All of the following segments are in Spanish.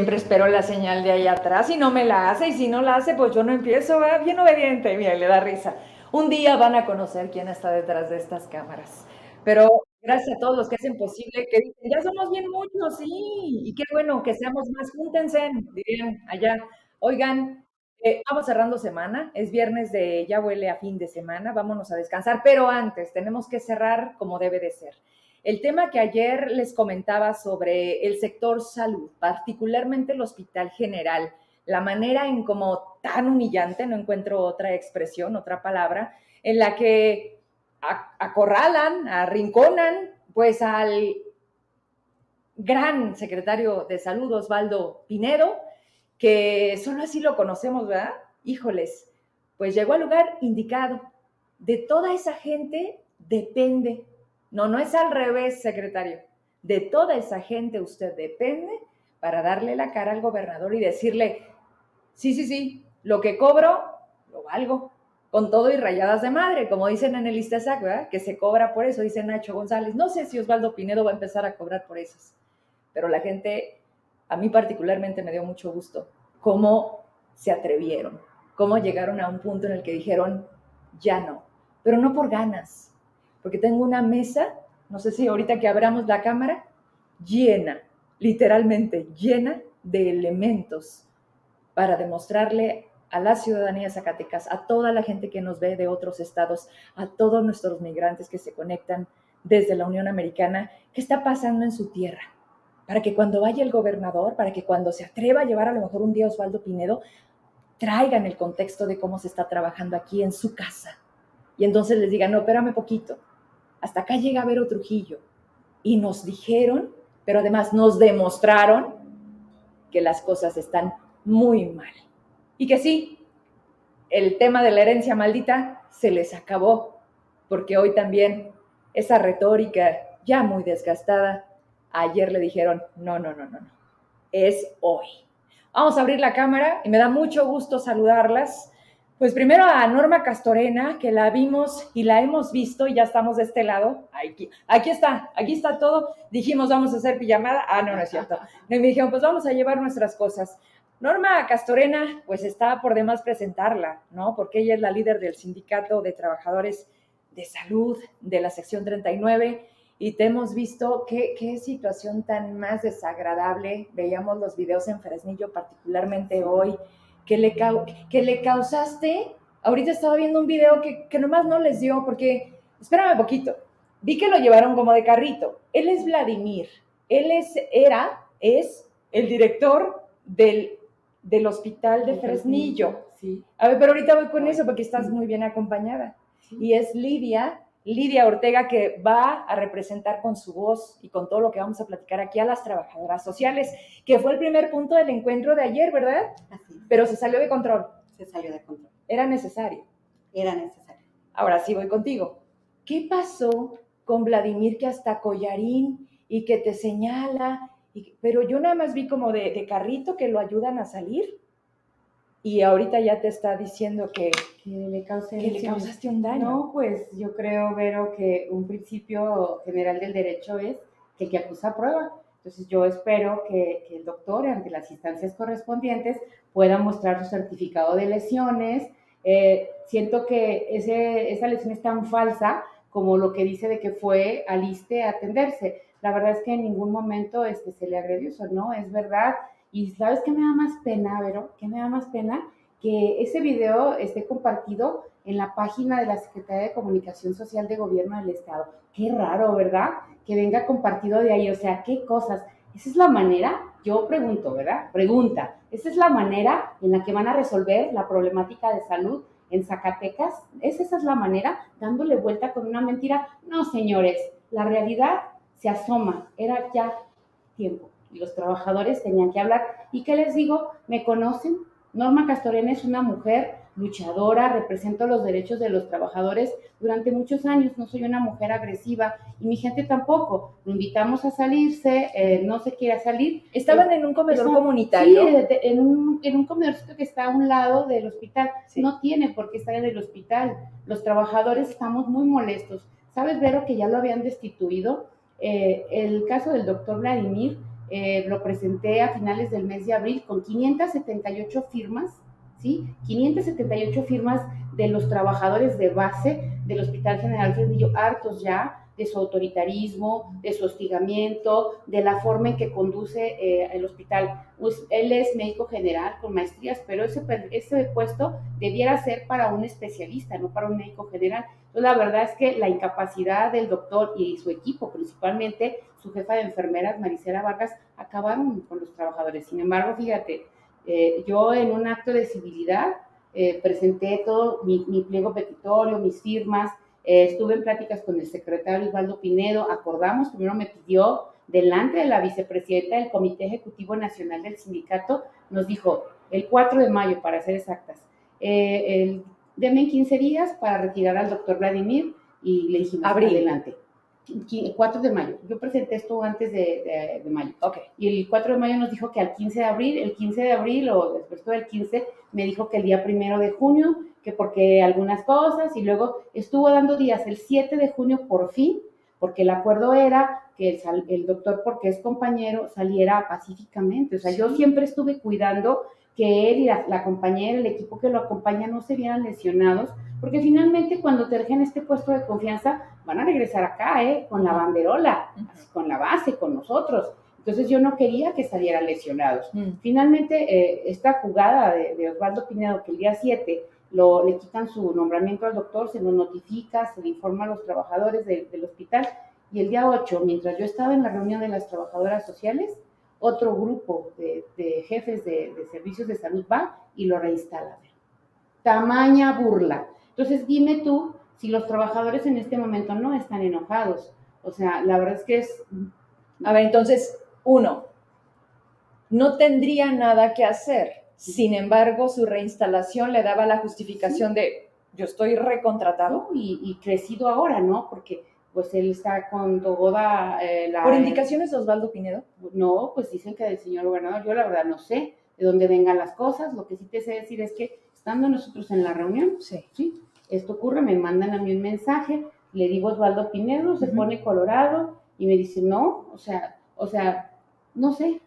siempre espero la señal de ahí atrás y no me la hace y si no la hace, pues yo no empiezo, bien obediente, mira, le da risa. Un día van a conocer quién está detrás de estas cámaras. Pero gracias a todos los que hacen posible, que dicen, ya somos bien muchos, sí, y qué bueno que seamos más, júntense, dirían allá. Oigan, eh, vamos cerrando semana, es viernes de ya huele a fin de semana, vámonos a descansar, pero antes tenemos que cerrar como debe de ser. El tema que ayer les comentaba sobre el sector salud, particularmente el Hospital General, la manera en como tan humillante, no encuentro otra expresión, otra palabra, en la que acorralan, arrinconan, pues al gran secretario de salud, Osvaldo Pinedo, que solo así lo conocemos, ¿verdad? Híjoles, pues llegó al lugar indicado. De toda esa gente depende. No, no es al revés, secretario. De toda esa gente usted depende para darle la cara al gobernador y decirle, sí, sí, sí, lo que cobro, lo valgo, con todo y rayadas de madre, como dicen en el Istazac, ¿verdad? Que se cobra por eso, dice Nacho González. No sé si Osvaldo Pinedo va a empezar a cobrar por esas, pero la gente, a mí particularmente me dio mucho gusto cómo se atrevieron, cómo llegaron a un punto en el que dijeron, ya no, pero no por ganas, porque tengo una mesa, no sé si ahorita que abramos la cámara, llena, literalmente llena de elementos para demostrarle a la ciudadanía Zacatecas, a toda la gente que nos ve de otros estados, a todos nuestros migrantes que se conectan desde la Unión Americana, qué está pasando en su tierra, para que cuando vaya el gobernador, para que cuando se atreva a llevar a lo mejor un día Osvaldo Pinedo, traigan el contexto de cómo se está trabajando aquí en su casa. Y entonces les digan, no, espérame poquito, hasta acá llega Vero Trujillo. Y nos dijeron, pero además nos demostraron que las cosas están muy mal. Y que sí, el tema de la herencia maldita se les acabó, porque hoy también esa retórica ya muy desgastada, ayer le dijeron, no, no, no, no, no, es hoy. Vamos a abrir la cámara y me da mucho gusto saludarlas. Pues primero a Norma Castorena, que la vimos y la hemos visto y ya estamos de este lado. Aquí, aquí está, aquí está todo. Dijimos, vamos a hacer pijamada. Ah, no, no es cierto. Me dijeron, pues vamos a llevar nuestras cosas. Norma Castorena, pues está por demás presentarla, ¿no? Porque ella es la líder del Sindicato de Trabajadores de Salud de la sección 39 y te hemos visto qué, qué situación tan más desagradable. Veíamos los videos en Fresnillo, particularmente hoy, que le, que le causaste. Ahorita estaba viendo un video que, que nomás no les dio, porque, espérame un poquito, vi que lo llevaron como de carrito. Él es Vladimir, él es, era, es el director del del hospital de Fresnillo. Sí. A ver, pero ahorita voy con eso porque estás muy bien acompañada. Y es Lidia, Lidia Ortega, que va a representar con su voz y con todo lo que vamos a platicar aquí a las trabajadoras sociales, que fue el primer punto del encuentro de ayer, ¿verdad? Así. Pero se salió de control. Se salió de control. Era necesario. Era necesario. Ahora sí voy contigo. ¿Qué pasó con Vladimir que hasta collarín y que te señala pero yo nada más vi como de, carrito que lo ayudan a salir y ahorita ya te está diciendo que, le, causaste un daño. No, pues yo creo, Vero, que un principio general del derecho es que el que acusa prueba. Entonces yo espero que, el doctor, ante las instancias correspondientes, pueda mostrar su certificado de lesiones. Eh, siento que ese, esa lesión es tan falsa como lo que dice de que fue al ISTE a atenderse la verdad es que en ningún momento este, se le agredió eso, ¿no? Es verdad. Y ¿sabes qué me da más pena, Vero? ¿Qué me da más pena? Que ese video esté compartido en la página de la Secretaría de Comunicación Social de Gobierno del Estado. Qué raro, ¿verdad? Que venga compartido de ahí. O sea, ¿qué cosas? Esa es la manera, yo pregunto, ¿verdad? Pregunta, ¿esa es la manera en la que van a resolver la problemática de salud en Zacatecas? ¿Es esa es la manera? Dándole vuelta con una mentira. No, señores, la realidad se asoma, era ya tiempo. Y los trabajadores tenían que hablar. ¿Y qué les digo? ¿Me conocen? Norma Castorena es una mujer luchadora, represento los derechos de los trabajadores durante muchos años, no soy una mujer agresiva y mi gente tampoco. Lo invitamos a salirse, eh, no se quiere salir. ¿Estaban en un comedor comunitario? Sí, en un, en un comedor que está a un lado del hospital. No tiene por qué estar en el hospital. Los trabajadores estamos muy molestos. ¿Sabes, Vero, que ya lo habían destituido? Eh, el caso del doctor Vladimir eh, lo presenté a finales del mes de abril con 578 firmas, ¿sí? 578 firmas de los trabajadores de base del Hospital General Fresnillo, hartos ya de su autoritarismo, de su hostigamiento, de la forma en que conduce eh, el hospital. Pues, él es médico general con maestrías, pero ese, ese puesto debiera ser para un especialista, no para un médico general. Entonces, la verdad es que la incapacidad del doctor y su equipo, principalmente su jefa de enfermeras, Maricela Vargas, acabaron con los trabajadores. Sin embargo, fíjate, eh, yo en un acto de civilidad eh, presenté todo mi, mi pliego petitorio, mis firmas, eh, estuve en pláticas con el secretario Osvaldo Pinedo, acordamos, primero me pidió delante de la vicepresidenta del Comité Ejecutivo Nacional del Sindicato, nos dijo el 4 de mayo, para ser exactas, eh, el, denme 15 días para retirar al doctor Vladimir y le dijimos, Abril. adelante. 4 de mayo. Yo presenté esto antes de, de, mayo. Okay. Y el 4 de mayo nos dijo que al 15 de abril, el 15 de abril o después del 15, me dijo que el día primero de junio que porque algunas cosas, y luego estuvo dando días el 7 de junio por fin, porque el acuerdo era que el, el doctor, porque es compañero, saliera pacíficamente. O sea, yo siempre estuve cuidando que él y la, la, compañera, el equipo que lo acompaña no se vieran lesionados, porque finalmente cuando te dejen este puesto de confianza, van a regresar acá, ¿eh? Con la banderola, con la base, con nosotros. Entonces yo no quería que salieran lesionados. Mm. Finalmente, eh, esta jugada de, de Osvaldo Pinedo, que el día 7 lo, le quitan su nombramiento al doctor, se lo notifica, se le informa a los trabajadores de, del hospital. Y el día 8, mientras yo estaba en la reunión de las trabajadoras sociales, otro grupo de, de jefes de, de, servicios de salud va y lo reinstala. Tamaña burla. Entonces dime tú si los trabajadores en este momento no están enojados. O sea, la verdad es que es... A ver, entonces, uno, no tendría nada que hacer sin embargo, su reinstalación le daba la justificación de yo estoy recontratado. Y, y, crecido ahora, ¿no? Porque pues él está con toda eh, la... ¿Por indicaciones de Osvaldo Pinedo? No, pues dicen que del señor gobernador, yo la verdad no sé de dónde vengan las cosas, lo que sí te sé decir es que estando nosotros en la reunión, sí. ¿sí? esto ocurre, me mandan a mí un mensaje, le digo Osvaldo Pinedo, se uh -huh. pone colorado y me dice, no, o sea, o sea, no sé,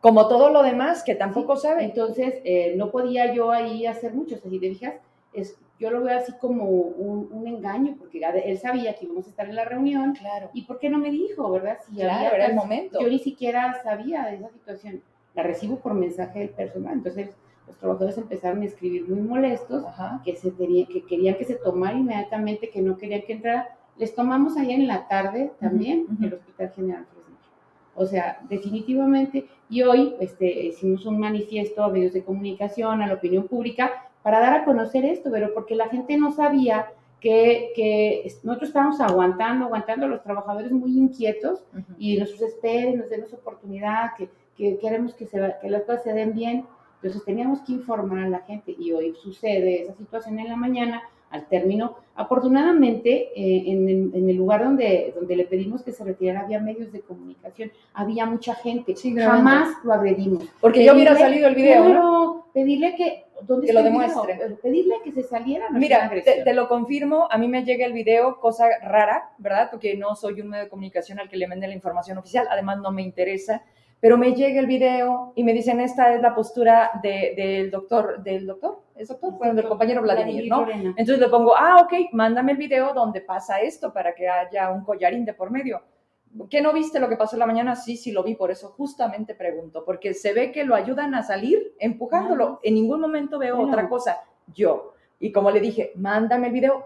como todo lo demás que tampoco sí. sabe. Entonces, eh, no podía yo ahí hacer mucho. O sea, si te fijas, es, yo lo veo así como un, un, engaño, porque él sabía que íbamos a estar en la reunión. Claro. ¿Y por qué no me dijo, verdad? Si claro, había, era el momento. Yo ni siquiera sabía de esa situación. La recibo por mensaje del personal. Entonces, los trabajadores empezaron a escribir muy molestos, Ajá. que, se tenía, que querían que se tomara inmediatamente, que no querían que entrara. Les tomamos allá en la tarde también, uh -huh. en el Hospital General o sea, definitivamente, y hoy este, hicimos un manifiesto a medios de comunicación, a la opinión pública, para dar a conocer esto, pero porque la gente no sabía que, que nosotros estábamos aguantando, aguantando a los trabajadores muy inquietos uh -huh. y nosotros esperen, nos den oportunidad, que, que queremos que, se, que las cosas se den bien. Entonces teníamos que informar a la gente y hoy sucede esa situación en la mañana, al término. Afortunadamente, eh, en, en, el lugar donde, donde le pedimos que se retirara había medios de comunicación, había mucha gente, sí, jamás lo agredimos. Porque pedirle, yo hubiera salido el video, pero, ¿no? pedirle que, ¿dónde que lo demuestre. Video? Pedirle que se saliera. No Mira, te, te, lo confirmo, a mí me llega el video, cosa rara, ¿verdad? Porque no soy un medio de comunicación al que le vende la información oficial, además no me interesa pero me llega el video y me dicen esta es la postura de, del doctor, del doctor, ¿es doctor? Bueno, del compañero Vladimir, ¿no? Entonces le pongo, ah, ok, mándame el video donde pasa esto para que haya un collarín de por medio. ¿Qué no viste lo que pasó en la mañana? Sí, sí lo vi, por eso justamente pregunto, porque se ve que lo ayudan a salir empujándolo. En ningún momento veo Bueno. otra cosa, yo. Y como le dije, mándame el video,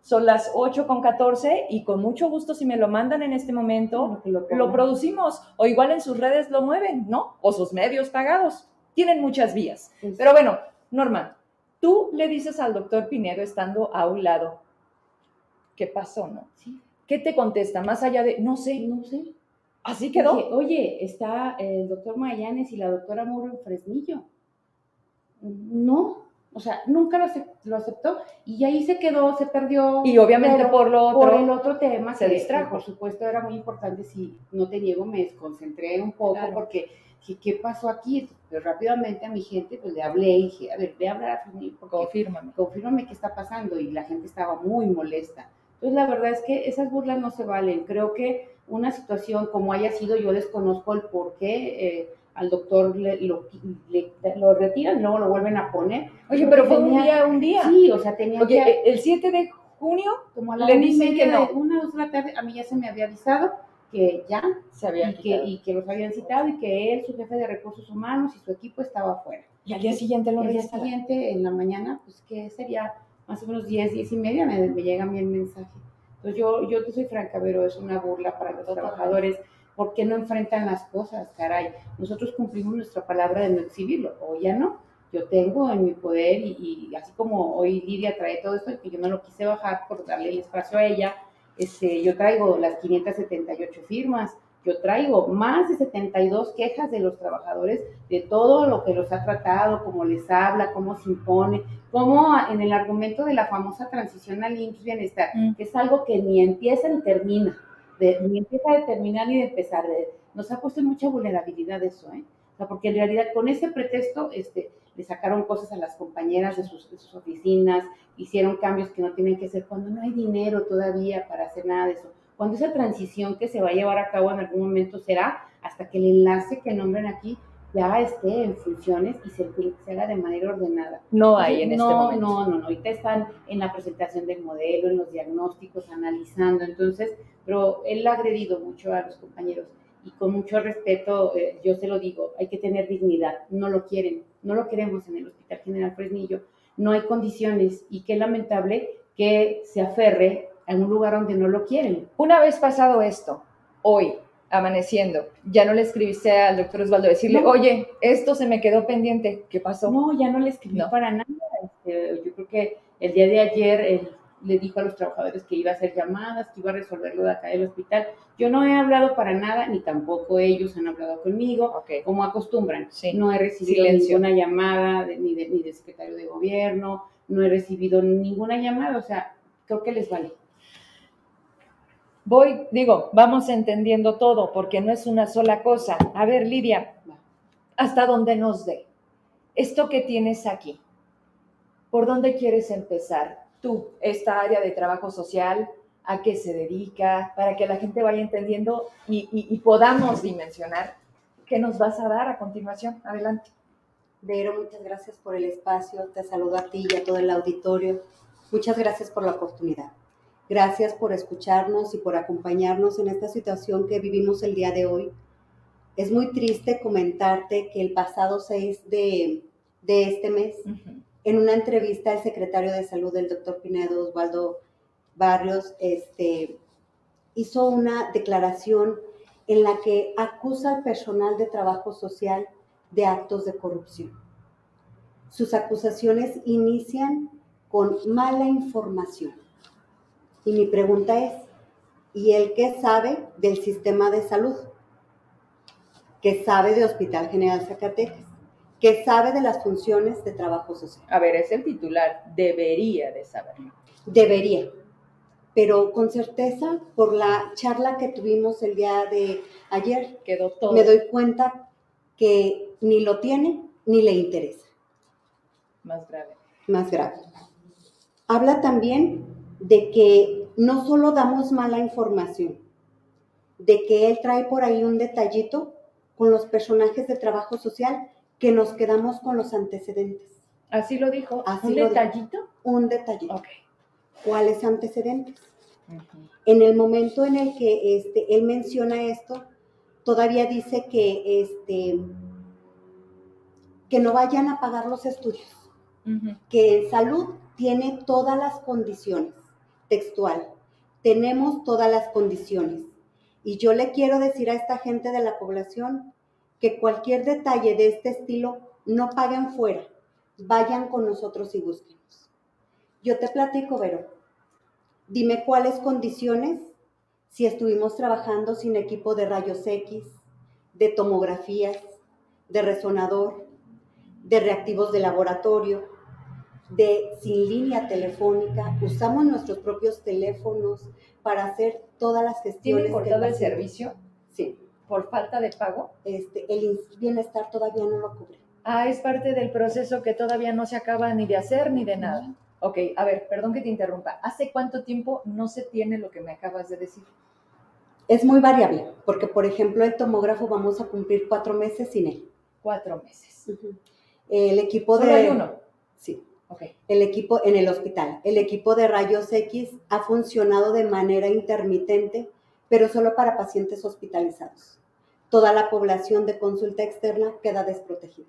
son las 8 con 14 y con mucho gusto si me lo mandan en este momento, Lo, producimos o igual en sus redes lo mueven, ¿no? O sus medios pagados. Tienen muchas vías. Sí. Pero bueno, Norma, tú le dices al doctor Pinedo estando a un lado, ¿qué pasó, no? Sí. ¿Qué te contesta? Más allá de, no sé, No sé. así quedó. Dije, Oye, está el doctor Magallanes y la doctora Muro en Fresnillo. No, o sea, nunca lo, acep- lo aceptó y ahí se quedó, se perdió. Y obviamente pero por lo por otro, el otro tema se que, distrajo. que por supuesto era muy importante, si no te niego, me desconcentré un poco Claro. porque dije, ¿qué pasó aquí? Pero rápidamente a mi gente pues le hablé y dije, a ver, ve a hablar a Fresnillo confírmame. confírmame qué está pasando y la gente estaba muy molesta. Entonces la verdad es que esas burlas no se valen. Creo que una situación como haya sido, yo desconozco el por qué eh, al doctor le, lo, lo, retiran, luego lo vuelven a poner. Oye, pero fue un día, un día. Sí, o sea, tenía que... El 7 de junio, como a la le dicen que no. Una, dos de la tarde, a mí ya se me había avisado que ya se había y que, y que, los habían citado y que él, su jefe de recursos humanos y su equipo estaba afuera. Y al día siguiente lo El día siguiente, en la mañana, pues que sería más o menos 10, 10 y media, me, me llega a mí el mensaje. Entonces yo, yo te soy franca, pero es una burla para los trabajadores. ¿Por qué no enfrentan las cosas, caray? Nosotros cumplimos nuestra palabra de no exhibirlo, o ya no. Yo tengo en mi poder, y, y así como hoy Lidia trae todo esto, que yo no lo quise bajar por darle el espacio a ella, este, yo traigo las 578 firmas, yo traigo más de 72 quejas de los trabajadores de todo lo que los ha tratado, cómo les habla, cómo se impone, cómo en el argumento de la famosa transición al IMSS Bienestar, mm. que es algo que ni empieza ni termina, ni empieza a terminar ni de empezar. nos ha puesto mucha vulnerabilidad eso, ¿eh? O sea, porque en realidad con ese pretexto este, le sacaron cosas a las compañeras de sus, de sus oficinas, hicieron cambios que no tienen que hacer cuando no hay dinero todavía para hacer nada de eso cuando esa transición que se va a llevar a cabo en algún momento será hasta que el enlace que nombren aquí ya esté en funciones y se, haga de manera ordenada. No hay en este momento. No, no, no. Ahorita están en la presentación del modelo, en los diagnósticos, analizando. Entonces, pero él ha agredido mucho a los compañeros y con mucho respeto, eh, yo se lo digo, hay que tener dignidad. No lo quieren, no lo queremos en el Hospital General Fresnillo. No hay condiciones y qué lamentable que se aferre en un lugar donde no lo quieren. Una vez pasado esto, hoy, amaneciendo, ya no le escribiste al doctor Osvaldo decirle, oye, esto se me quedó pendiente, ¿qué pasó? No, ya no le escribí para nada. Este, yo creo que el día de ayer él le dijo a los trabajadores que iba a hacer llamadas, que iba a resolverlo de acá del hospital. Yo no he hablado para nada, ni tampoco ellos han hablado conmigo, como acostumbran. No he recibido ninguna llamada ni, de, ni del secretario de gobierno, no he recibido ninguna llamada, o sea, creo que les vale voy, digo, vamos entendiendo todo, porque no es una sola cosa. A ver, Lidia, hasta donde nos dé. Esto que tienes aquí, ¿por dónde quieres empezar? Tú, esta área de trabajo social, ¿a qué se dedica? Para que la gente vaya entendiendo y, podamos dimensionar qué nos vas a dar a continuación. Adelante. Vero, muchas gracias por el espacio. Te saludo a ti y a todo el auditorio. Muchas gracias por la oportunidad. Gracias por escucharnos y por acompañarnos en esta situación que vivimos el día de hoy. Es muy triste comentarte que el pasado 6 de, este mes, en una entrevista al secretario de salud del doctor Pinedo, Osvaldo Barrios, este, hizo una declaración en la que acusa al personal de trabajo social de actos de corrupción. Sus acusaciones inician con mala información y mi pregunta es, ¿y él qué sabe del sistema de salud? ¿Qué sabe de Hospital General Zacatecas? ¿Qué sabe de las funciones de trabajo social? A ver, es el titular, debería de saber. Debería, pero con certeza, por la charla que tuvimos el día de ayer, quedó todo. Me doy cuenta que ni lo tiene ni le interesa. Más grave. Más grave. Habla también de que no solo damos mala información, de que él trae por ahí un detallito con los personajes de trabajo social que nos quedamos con los antecedentes. Así lo dijo. ¿Un detallito? Un detallito. ¿Cuáles antecedentes? En el momento en el que este, él menciona esto, todavía dice que, este, que no vayan a pagar los estudios, que en salud tiene todas las condiciones textual. Tenemos todas las condiciones. Y yo le quiero decir a esta gente de la población que cualquier detalle de este estilo no paguen fuera, vayan con nosotros y búsquenos. Yo te platico, Vero. Dime cuáles condiciones si estuvimos trabajando sin equipo de rayos X, de tomografías, de resonador, de reactivos de laboratorio, de sin línea telefónica, usamos nuestros propios teléfonos para hacer todas las gestiones. ¿Tiene cortado el servicio? Sí. ¿Por falta de pago? Este, el bienestar todavía no lo cubre. Ah, es parte del proceso que todavía no se acaba ni de hacer ni de nada. Ok, a ver, perdón que te interrumpa. ¿Hace cuánto tiempo no se tiene lo que me acabas de decir? Es muy variable, porque por ejemplo el tomógrafo vamos a cumplir cuatro meses sin él. Cuatro meses. El equipo ¿Solo de... hay uno? Sí. El equipo en el hospital. El equipo de rayos X ha funcionado de manera intermitente, pero solo para pacientes hospitalizados. Toda la población de consulta externa queda desprotegida.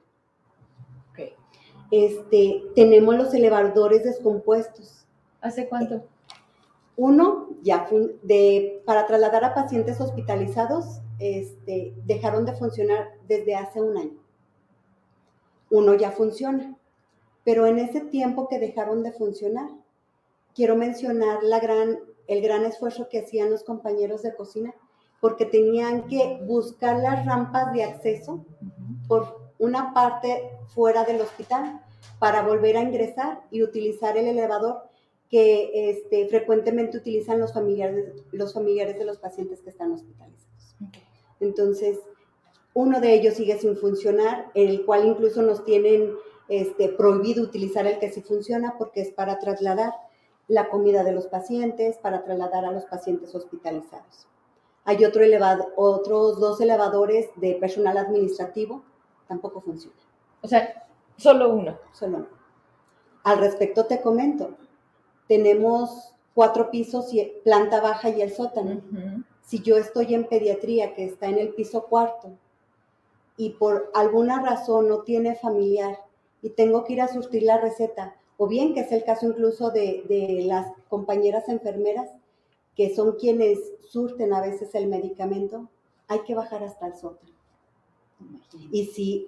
Este, tenemos los elevadores descompuestos. ¿Hace cuánto? Uno, ya de, para trasladar a pacientes hospitalizados, este, dejaron de funcionar desde hace un año. Uno ya funciona, pero en ese tiempo que dejaron de funcionar, quiero mencionar la gran, el gran esfuerzo que hacían los compañeros de cocina, porque tenían que buscar las rampas de acceso por una parte fuera del hospital para volver a ingresar y utilizar el elevador que este, frecuentemente utilizan los familiares, los familiares de los pacientes que están hospitalizados. Entonces, uno de ellos sigue sin funcionar, el cual incluso nos tienen este, prohibido utilizar el que sí funciona porque es para trasladar la comida de los pacientes, para trasladar a los pacientes hospitalizados. Hay otro elevado, otros dos elevadores de personal administrativo, tampoco funcionan, O sea, solo uno. solo uno. Al respecto te comento, tenemos cuatro pisos, y planta baja y el sótano. Ujú. si yo estoy en pediatría, que está en el piso cuarto, y por alguna razón no tiene familiar y tengo que ir a surtir la receta, o bien que es el caso incluso de, de las compañeras enfermeras, que son quienes surten a veces el medicamento, hay que bajar hasta el sótano. Y si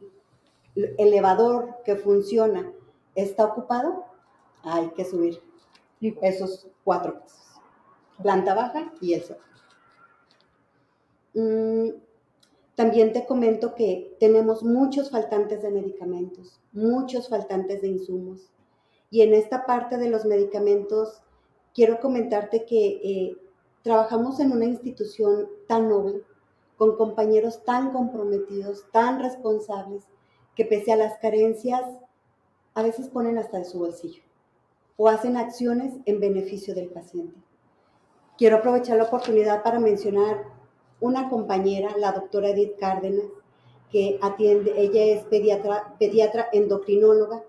el elevador que funciona está ocupado, hay que subir esos cuatro pisos. Planta baja y el sótano. Mm, También te comento que tenemos muchos faltantes de medicamentos, muchos faltantes de insumos. Y en esta parte de los medicamentos, quiero comentarte que eh, trabajamos en una institución tan noble, con compañeros tan comprometidos, tan responsables, que pese a las carencias, a veces ponen hasta de su bolsillo o hacen acciones en beneficio del paciente. Quiero aprovechar la oportunidad para mencionar una compañera, la doctora Edith Cárdenas, que atiende, ella es pediatra, pediatra endocrinóloga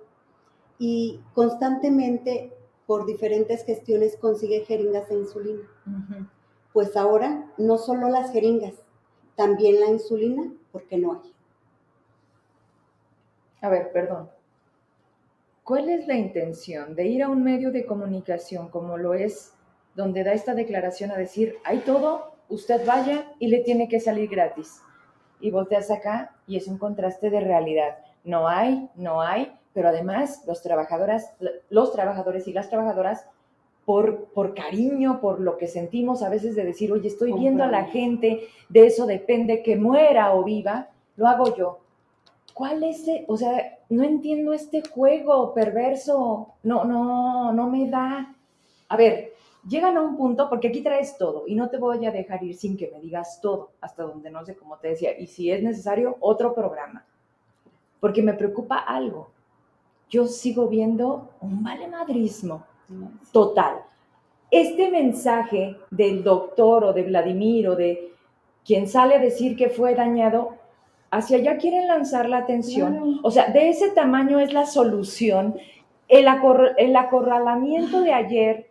y constantemente por diferentes gestiones consigue jeringas de insulina. Pues ahora no solo las jeringas, también la insulina, porque no hay. A ver, perdón. ¿Cuál es la intención de ir a un medio de comunicación como lo es, donde da esta declaración a decir, hay todo, usted vaya y le tiene que salir gratis? Y volteas acá y es un contraste de realidad. No hay, no hay, pero además los, trabajadoras, los trabajadores y las trabajadoras, por, por cariño, por lo que sentimos a veces de decir, oye, estoy viendo a la gente, de eso depende que muera o viva, lo hago yo. ¿Cuál es, e- o sea, no entiendo este juego perverso, no, no, no me da. A ver, llegan a un punto, porque aquí traes todo y no te voy a dejar ir sin que me digas todo, hasta donde no sé cómo te decía, y si es necesario, otro programa, porque me preocupa algo. Yo sigo viendo un valemadrismo total. Este mensaje del doctor o de Vladimir o de quien sale a decir que fue dañado, hacia allá quieren lanzar la atención. Claro. O sea, de ese tamaño es la solución. El, acor- el acorralamiento de ayer,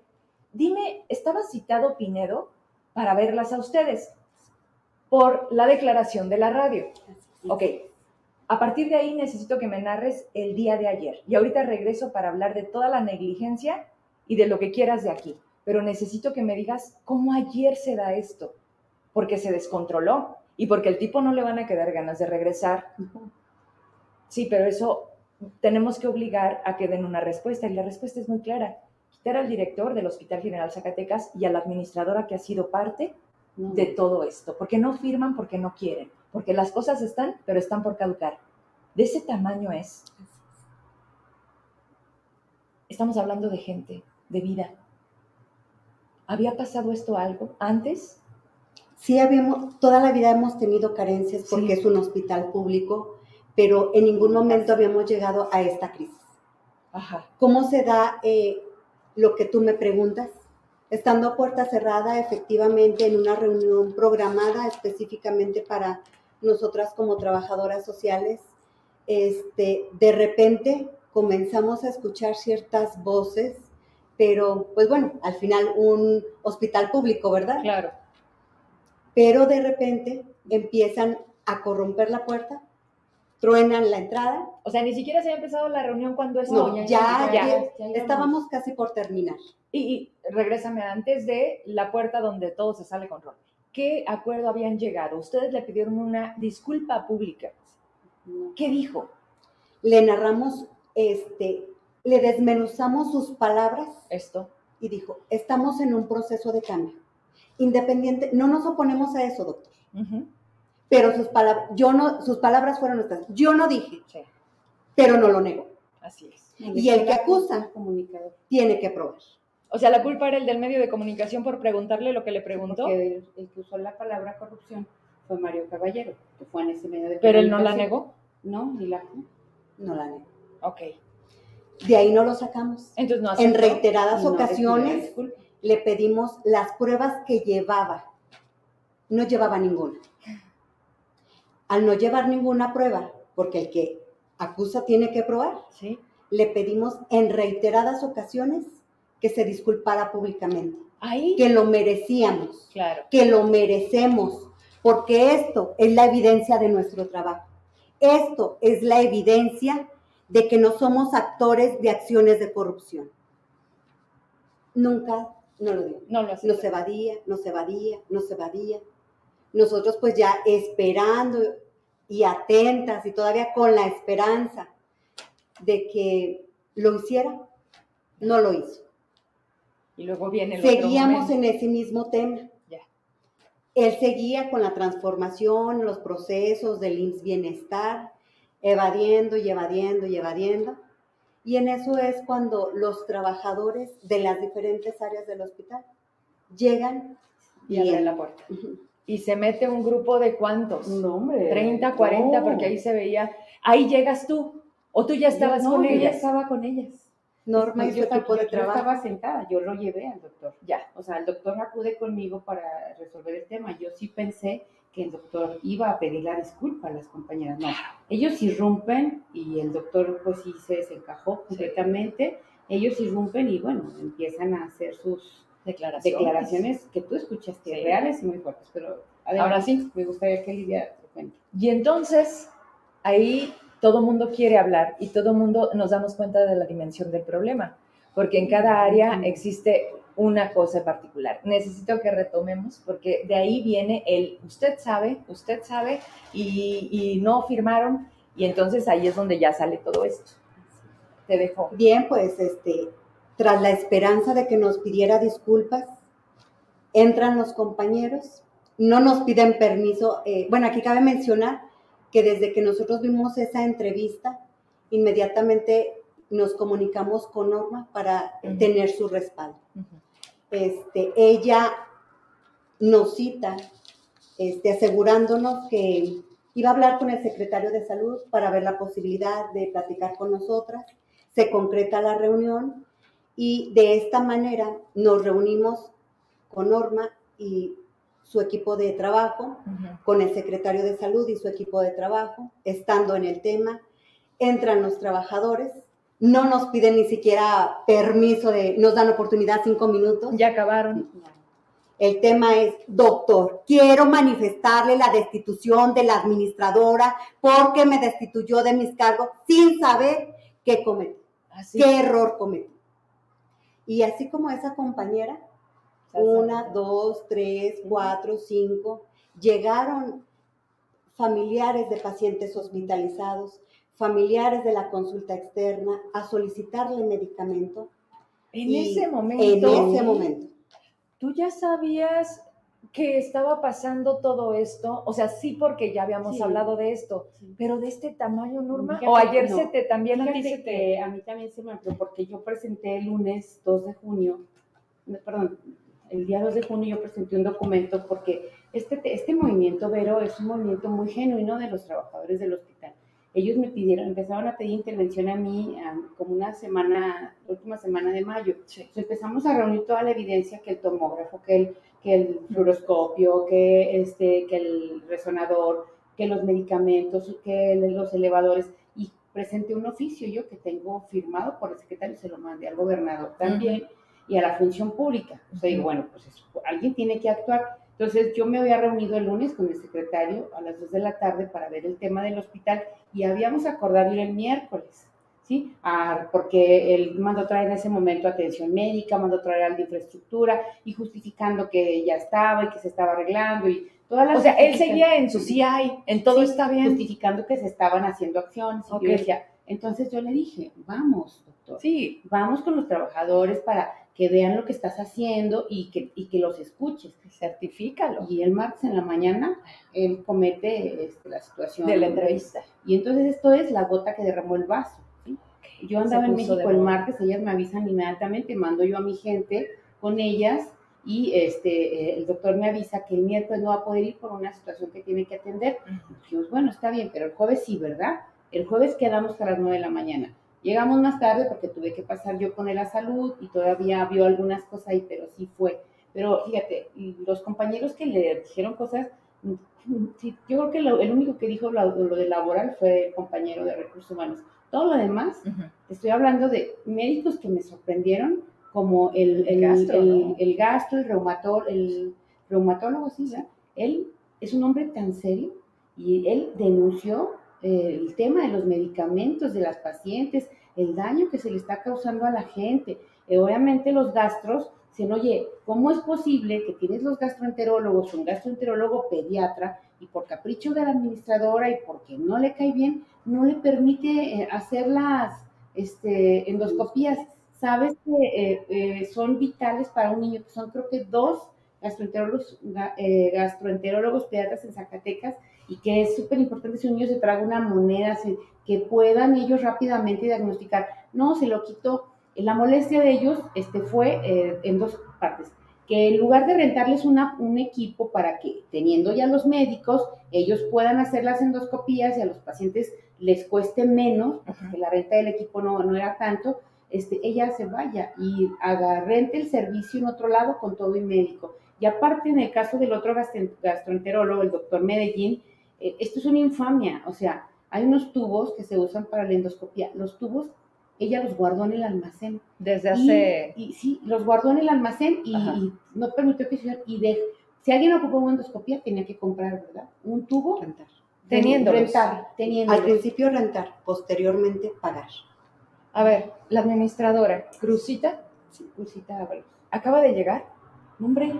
dime, ¿estaba citado Pinedo para verlas a ustedes? Por la declaración de la radio. Ok, a partir de ahí necesito que me narres el día de ayer. Y ahorita regreso para hablar de toda la negligencia y de lo que quieras de aquí. Pero necesito que me digas cómo ayer se da esto. Porque se descontroló y porque el tipo no le van a quedar ganas de regresar. Sí, pero eso tenemos que obligar a que den una respuesta y la respuesta es muy clara. Quitar al director del Hospital General Zacatecas y a la administradora que ha sido parte No. de todo esto, porque no firman porque no quieren, porque las cosas están, pero están por caducar. De ese tamaño es. Estamos hablando de gente, de vida. ¿Había pasado esto algo antes? Sí, habíamos, toda la vida hemos tenido carencias porque Sí. es un hospital público, pero en ningún momento habíamos llegado a esta crisis. Ajá. ¿Cómo se da eh, lo que tú me preguntas? estando a puerta cerrada, efectivamente, en una reunión programada específicamente para nosotras como trabajadoras sociales, este, de repente comenzamos a escuchar ciertas voces, pero pues bueno, al final un hospital público, ¿verdad? Claro. Pero de repente empiezan a corromper la puerta, truenan la entrada. O sea, ni siquiera se había empezado la reunión cuando eso. No, ya, ya, ya estábamos casi por terminar. Y, y regrésame antes de la puerta donde todo se sale con control. ¿Qué acuerdo habían llegado? Ustedes le pidieron una disculpa pública. ¿Qué dijo? Le narramos, este, le desmenuzamos sus palabras Esto. y dijo, estamos en un proceso de cambio. Independiente, no nos oponemos a eso, doctor. Ujú, Pero sus palabras, yo no, sus palabras fueron nuestras. Yo no dije, Sí, pero no lo nego. así es. Y el que acusa. Comunicador. Tiene que probar. O sea, la culpa era el del medio de comunicación por preguntarle lo que le preguntó, Porque el, el que usó la palabra corrupción fue Mario Caballero, que fue en ese medio de pero él no la negó. No, ni la No la nego. Ok. De ahí no lo sacamos. Entonces no En aceptó. reiteradas no, ocasiones le pedimos las pruebas que llevaba. No llevaba ninguna. Al no llevar ninguna prueba, porque el que acusa tiene que probar, Sí. le pedimos en reiteradas ocasiones que se disculpara públicamente, Ahí. que lo merecíamos, Claro. que lo merecemos, porque esto es la evidencia de nuestro trabajo. Esto es la evidencia de que no somos actores de acciones de corrupción. Nunca no lo digo. No lo. Nos evadía, nos evadía, nos evadía. Nosotros pues ya esperando y atentas y todavía con la esperanza de que lo hiciera, no lo hizo. Y luego viene el Seguíamos en ese mismo tema. Ya. Él seguía con la transformación, los procesos del IMSS Bienestar, evadiendo y evadiendo y evadiendo. Y en eso es cuando los trabajadores de las diferentes áreas del hospital llegan Y y la puerta. Y se mete un grupo de cuántos? No, hombre. 30, 40, no. porque ahí se veía. Ahí llegas tú. O tú ya estabas No, con yo ya ellas. estaba con ellas. Norma y Yo estaba- equipo de yo- yo trabajo. estaba sentada, yo lo llevé al doctor. Ya. O sea, el doctor acude conmigo para resolver el tema. Yo sí pensé que el doctor iba a pedir la disculpa a las compañeras. No, ellos irrumpen y el doctor pues sí se desencajó completamente. Ellos irrumpen y bueno, empiezan a hacer sus Declaraciones. declaraciones que tú escuchaste, Sí. reales y muy fuertes. Pero Ahora sí. Me gustaría que Lidia te cuente. Y entonces, ahí todo mundo quiere hablar y todo mundo nos damos cuenta de la dimensión del problema, porque en cada área existe una cosa en particular. Necesito que retomemos, porque de ahí viene el usted sabe, usted sabe, y, y no firmaron, y entonces ahí es donde ya sale todo esto. Te dejo. Bien, pues este, tras la esperanza de que nos pidiera disculpas, entran los compañeros, no nos piden permiso. eh, bueno, aquí cabe mencionar que desde que nosotros vimos esa entrevista, inmediatamente nos comunicamos con Norma para Ujú. tener su respaldo. Este, ella nos cita este, asegurándonos que iba a hablar con el secretario de salud para ver la posibilidad de platicar con nosotras. Se concreta la reunión y de esta manera nos reunimos con Norma y su equipo de trabajo, con el secretario de salud y su equipo de trabajo, estando en el tema. Entran los trabajadores, no nos piden ni siquiera permiso de, nos dan oportunidad cinco minutos. Ya acabaron. El tema es, doctor, quiero manifestarle la destitución de la administradora porque me destituyó de mis cargos sin saber qué cometí, Así. qué error cometí. Y así como esa compañera, una, dos, tres, cuatro, cinco, llegaron familiares de pacientes hospitalizados, familiares de la consulta externa a solicitarle medicamento. En ese momento. En ese momento. ¿Tú ya sabías que estaba pasando todo esto? O sea, sí porque ya habíamos Sí. hablado de esto, Sí. pero de este tamaño, Norma. O ayer se te también a ti se te. a mí también se me amplió porque yo presenté el lunes 2 de junio, perdón, el día 2 de junio yo presenté un documento porque este, este movimiento, Vero, es un movimiento muy genuino de los trabajadores del hospital. ellos me pidieron, empezaron a pedir intervención a mí como una semana, última semana de mayo. empezamos a reunir toda la evidencia que el tomógrafo, que el, que el fluoroscopio, que, este, que el resonador, que los medicamentos, que los elevadores. Y presenté un oficio yo que tengo firmado por el secretario, se lo mandé al gobernador también y a la función pública. O sea, digo, bueno, pues alguien tiene que actuar. Entonces yo me había reunido el lunes con el secretario a las 2 de la tarde para ver el tema del hospital y habíamos acordado ir el miércoles, ¿sí? porque él mandó traer en ese momento atención médica, mandó traer al de infraestructura y justificando que ya estaba y que se estaba arreglando y todas las... O sea, él seguía en su CI, en todo está bien. Justificando que se estaban haciendo acciones. Y decía, entonces yo le dije, vamos, doctor. Sí. Vamos con los trabajadores para que vean lo que estás haciendo y que, y que los escuches. Certifícalo. Y el martes en la mañana, él comete este, la situación. De la entrevista. Y entonces esto es la gota que derramó el vaso. Yo andaba en México el martes, ellas me avisan inmediatamente, mando yo a mi gente con ellas y este, eh, el doctor me avisa que el miércoles no va a poder ir por una situación que tiene que atender. Dijimos, bueno, está bien, pero el jueves sí, ¿verdad? El jueves quedamos a las 9 de la mañana. Llegamos más tarde porque tuve que pasar yo con él a salud y todavía vio algunas cosas ahí, pero sí fue. Pero fíjate, los compañeros que le dijeron cosas, yo creo que lo, el único que dijo lo, de laboral fue el compañero de recursos humanos. Todo lo demás, estoy hablando de médicos que me sorprendieron, como el, el, gastro, el, gastro, el reumatólogo, el reumatólogo, sí, Él es un hombre tan serio y él denunció el tema de los medicamentos de las pacientes, el daño que se le está causando a la gente. Eh, obviamente los gastros dicen, oye, ¿cómo es posible que tienes los gastroenterólogos, un gastroenterólogo pediatra, y por capricho de la administradora y porque no le cae bien, no le permite eh, hacer las este, endoscopías? Sabes que eh, son vitales para un niño, que son creo que dos gastroenterólogos, gastroenterólogos pediatras en Zacatecas, y que es súper importante si un niño se traga una moneda, que puedan ellos rápidamente diagnosticar. No, se lo quitó. La molestia de ellos este, fue eh, en dos partes. Que en lugar de rentarles una, un equipo para que, teniendo ya los médicos, ellos puedan hacer las endoscopías y a los pacientes les cueste menos, porque la renta del equipo no, no era tanto, este, ella se vaya y haga, rente el servicio en otro lado con todo y médico. Y aparte, en el caso del otro gastroenterólogo, el doctor Medellín, eh, esto es una infamia, o sea, hay unos tubos que se usan para la endoscopia. Los tubos, ella los guardó en el almacén. Desde hace... Y, sí, los guardó en el almacén y, no permitió que se... Y de, si alguien ocupó una endoscopia, tenía que comprar, ¿verdad? Un tubo. Rentar. Teniendo. Rentar, teniendo. Al principio rentar, posteriormente pagar. A ver, la administradora, Cruzita. Sí, Cruzita Acaba de llegar. Hombre.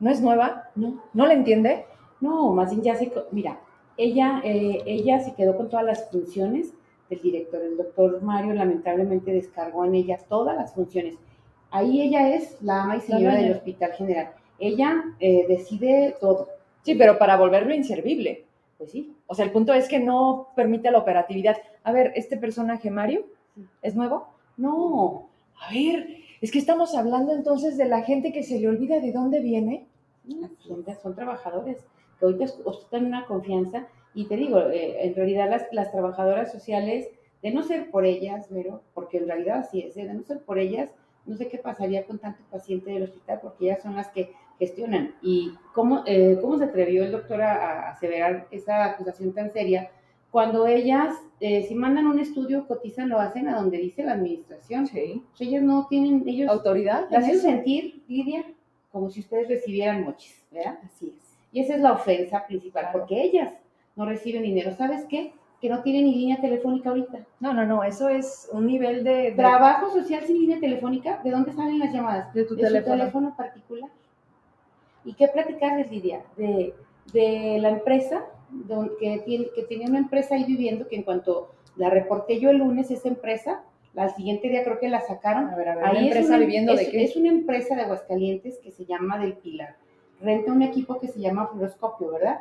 ¿No es nueva? No. ¿No le entiende? No, más bien ya se, mira, ella, eh, ella se quedó con todas las funciones del director. El doctor Mario lamentablemente descargó en ella todas las funciones. Ahí ella es la ama y señora del Hospital General. Ella eh, decide todo. Sí, pero para volverlo inservible. Pues sí. O sea, el punto es que no permite la operatividad. A ver, ¿este personaje Mario es nuevo? No. A ver, es que estamos hablando entonces de la gente que se le olvida de dónde viene. Son, son trabajadores que ahorita ostentan una confianza y te digo, eh, en realidad las, las, trabajadoras sociales, de no ser por ellas, pero porque en realidad así es, ¿eh? de no ser por ellas, no sé qué pasaría con tanto paciente del hospital, porque ellas son las que gestionan. ¿Y cómo, eh, cómo se atrevió el doctor a, aseverar esa acusación tan seria? Cuando ellas, si mandan un estudio, cotizan, lo hacen a donde dice la administración. Sí. ellas no tienen, ellos... ¿Autoridad? Las hacen sentir, Lidia, como si ustedes recibieran mochis, ¿verdad? Así es. Y esa es la ofensa principal, porque ellas no reciben dinero. ¿Sabes qué? Que no tienen ni línea telefónica ahorita. No, no, no, eso es un nivel de... Trabajo social sin línea telefónica, ¿de dónde salen las llamadas? De tu teléfono. teléfono particular. ¿Y qué platicarles, Lidia? De, de la empresa, que, tiene, que tenía una empresa ahí viviendo, que en cuanto la reporté yo el lunes, esa empresa, al siguiente día creo que la sacaron. A ver, a ver, ahí empresa viviendo de qué? Es una empresa de Aguascalientes que se llama Del Pilar renta un equipo que se llama fluoroscopio, ¿verdad?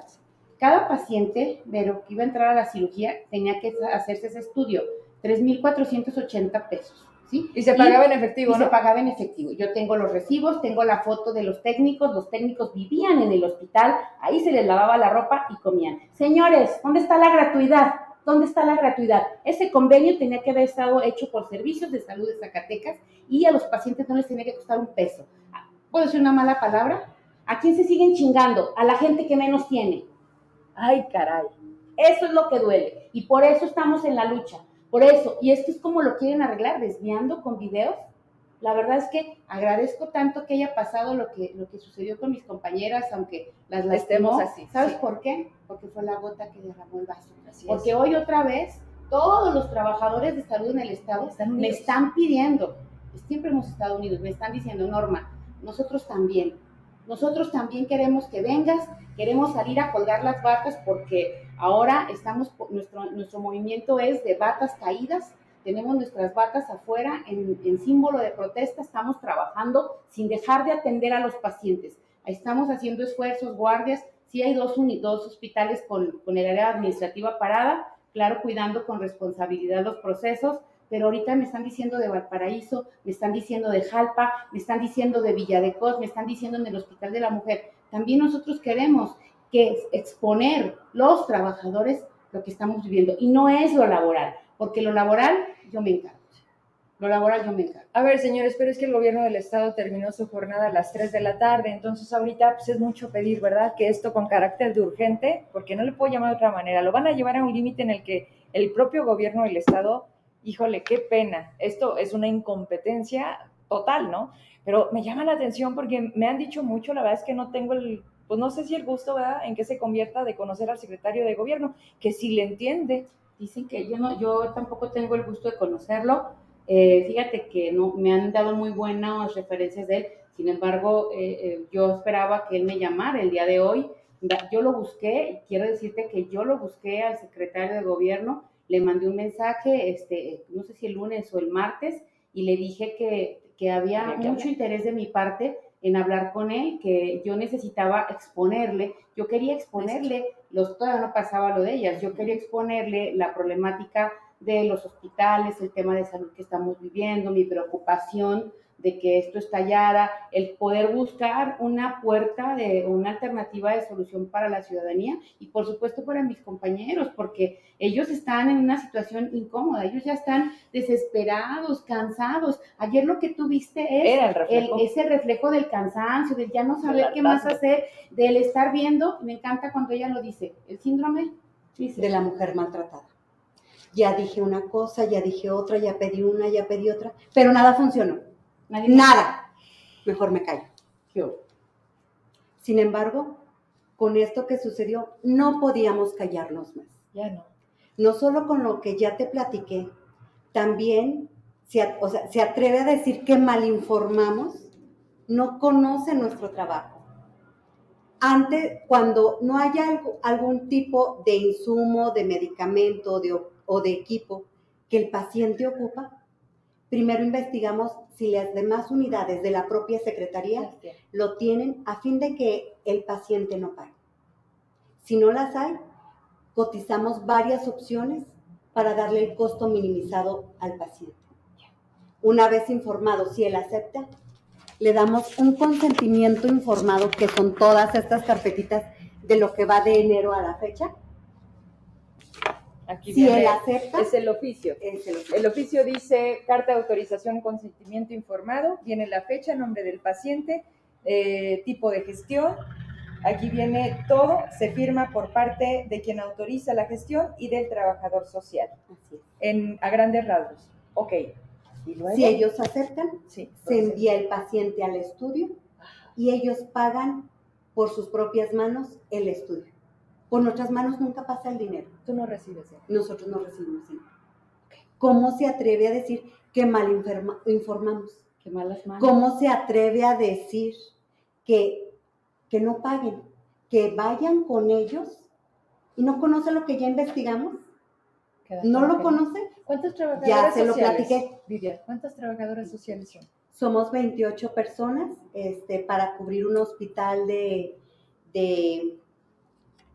Cada paciente, pero que iba a entrar a la cirugía, tenía que hacerse ese estudio, 3.480 pesos, ¿sí? Y se pagaba en efectivo, y ¿no? se pagaba en efectivo. Yo tengo los recibos, tengo la foto de los técnicos, los técnicos vivían en el hospital, ahí se les lavaba la ropa y comían. Señores, ¿dónde está la gratuidad? ¿Dónde está la gratuidad? Ese convenio tenía que haber estado hecho por Servicios de Salud de Zacatecas y a los pacientes no les tenía que costar un peso. ¿Puedo decir una mala palabra? ¿A quién se siguen chingando? A la gente que menos tiene. Ay, caray. Eso es lo que duele. Y por eso estamos en la lucha. Por eso. Y esto es como lo quieren arreglar, desviando con videos. La verdad es que agradezco tanto que haya pasado lo que, lo que sucedió con mis compañeras, aunque las lastimó. Estemos así, ¿Sabes sí. por qué? Porque fue la gota que derramó el vaso. Así es. Porque hoy otra vez todos los trabajadores de salud en el estado Están me están pidiendo, siempre hemos estado unidos, me están diciendo, Norma, nosotros también, nosotros también queremos que vengas, queremos salir a colgar las batas porque ahora estamos, nuestro, nuestro movimiento es de batas caídas, tenemos nuestras batas afuera en, en símbolo de protesta, estamos trabajando sin dejar de atender a los pacientes. Estamos haciendo esfuerzos, guardias, sí hay dos, dos hospitales con, con el área administrativa parada, claro, cuidando con responsabilidad los procesos, pero ahorita me están diciendo de Valparaíso, me están diciendo de Jalpa, me están diciendo de Villa de Cos, me están diciendo en el Hospital de la Mujer. También nosotros queremos que exponer los trabajadores lo que estamos viviendo y no es lo laboral, porque lo laboral yo me encargo. Lo laboral yo me encargo. A ver, señores, pero es que el gobierno del estado terminó su jornada a las 3 de la tarde, entonces ahorita pues es mucho pedir, ¿verdad? Que esto con carácter de urgente, porque no le puedo llamar de otra manera, lo van a llevar a un límite en el que el propio gobierno del estado, híjole, qué pena, esto es una incompetencia total, ¿no? Pero me llama la atención porque me han dicho mucho, la verdad es que no tengo el, pues no sé si el gusto, ¿verdad? En que se convierta de conocer al secretario de gobierno, que si le entiende, Dicen que yo no, yo tampoco tengo el gusto de conocerlo. Eh, fíjate que no, me han dado muy buenas referencias de él. Sin embargo, eh, eh, yo esperaba que él me llamara el día de hoy. Yo lo busqué, quiero decirte que yo lo busqué al secretario de gobierno, le mandé un mensaje, este, no sé si el lunes o el martes, y le dije que, que había mucho hablar. interés de mi parte en hablar con él, que yo necesitaba exponerle, yo quería exponerle, los, todavía no pasaba lo de ellas, yo quería exponerle la problemática de los hospitales, el tema de salud que estamos viviendo, mi preocupación de que esto estallara, el poder buscar una puerta de una alternativa de solución para la ciudadanía y por supuesto para mis compañeros, porque ellos están en una situación incómoda, ellos ya están desesperados, cansados. Ayer lo que tuviste es era el el, ese reflejo del cansancio, del ya no saber qué más hacer, del estar viendo, me encanta cuando ella lo dice, el síndrome dice, de la mujer maltratada. Ya dije una cosa, ya dije otra, ya pedí una, ya pedí otra, pero nada funcionó. Nadie Nada. Mejor me callo. Sin embargo, con esto que sucedió, no podíamos callarnos más. Ya no. No solo con lo que ya te platiqué, también se, o sea, se atreve a decir que malinformamos, no conoce nuestro trabajo. Antes, cuando no haya algo- algún tipo de insumo, de medicamento de o de equipo que el paciente ocupa, primero investigamos si las demás unidades de la propia secretaría lo tienen a fin de que el paciente no pague. Si no las hay, cotizamos varias opciones para darle el costo minimizado al paciente. Una vez informado si él acepta, le damos un consentimiento informado, que son todas estas carpetitas de lo que va de enero a la fecha. Aquí Si viene, él acepta, es el oficio. es el El oficio dice carta de autorización, consentimiento informado, viene la fecha, nombre del paciente, eh, tipo de gestión, aquí viene todo, se firma por parte de quien autoriza la gestión y del trabajador social, Así es. en, a grandes rasgos. Ok, y luego... Si ellos aceptan, Sí, se envía el paciente al estudio y ellos pagan por sus propias manos el estudio. Por nuestras manos nunca pasa el dinero. tú no recibes ¿eh? Nosotros no recibimos dinero. ¿Cómo se atreve a decir que mal informa- informamos? Qué malas manos. ¿Cómo se atreve a decir que, que no paguen? Que vayan con ellos y no conoce lo que ya investigamos. ¿No lo que conoce? ¿Cuántos trabajadores Ya se lo platiqué. Vivian, ¿cuántos trabajadores sociales son? Somos 28 personas este, para cubrir un hospital de, de,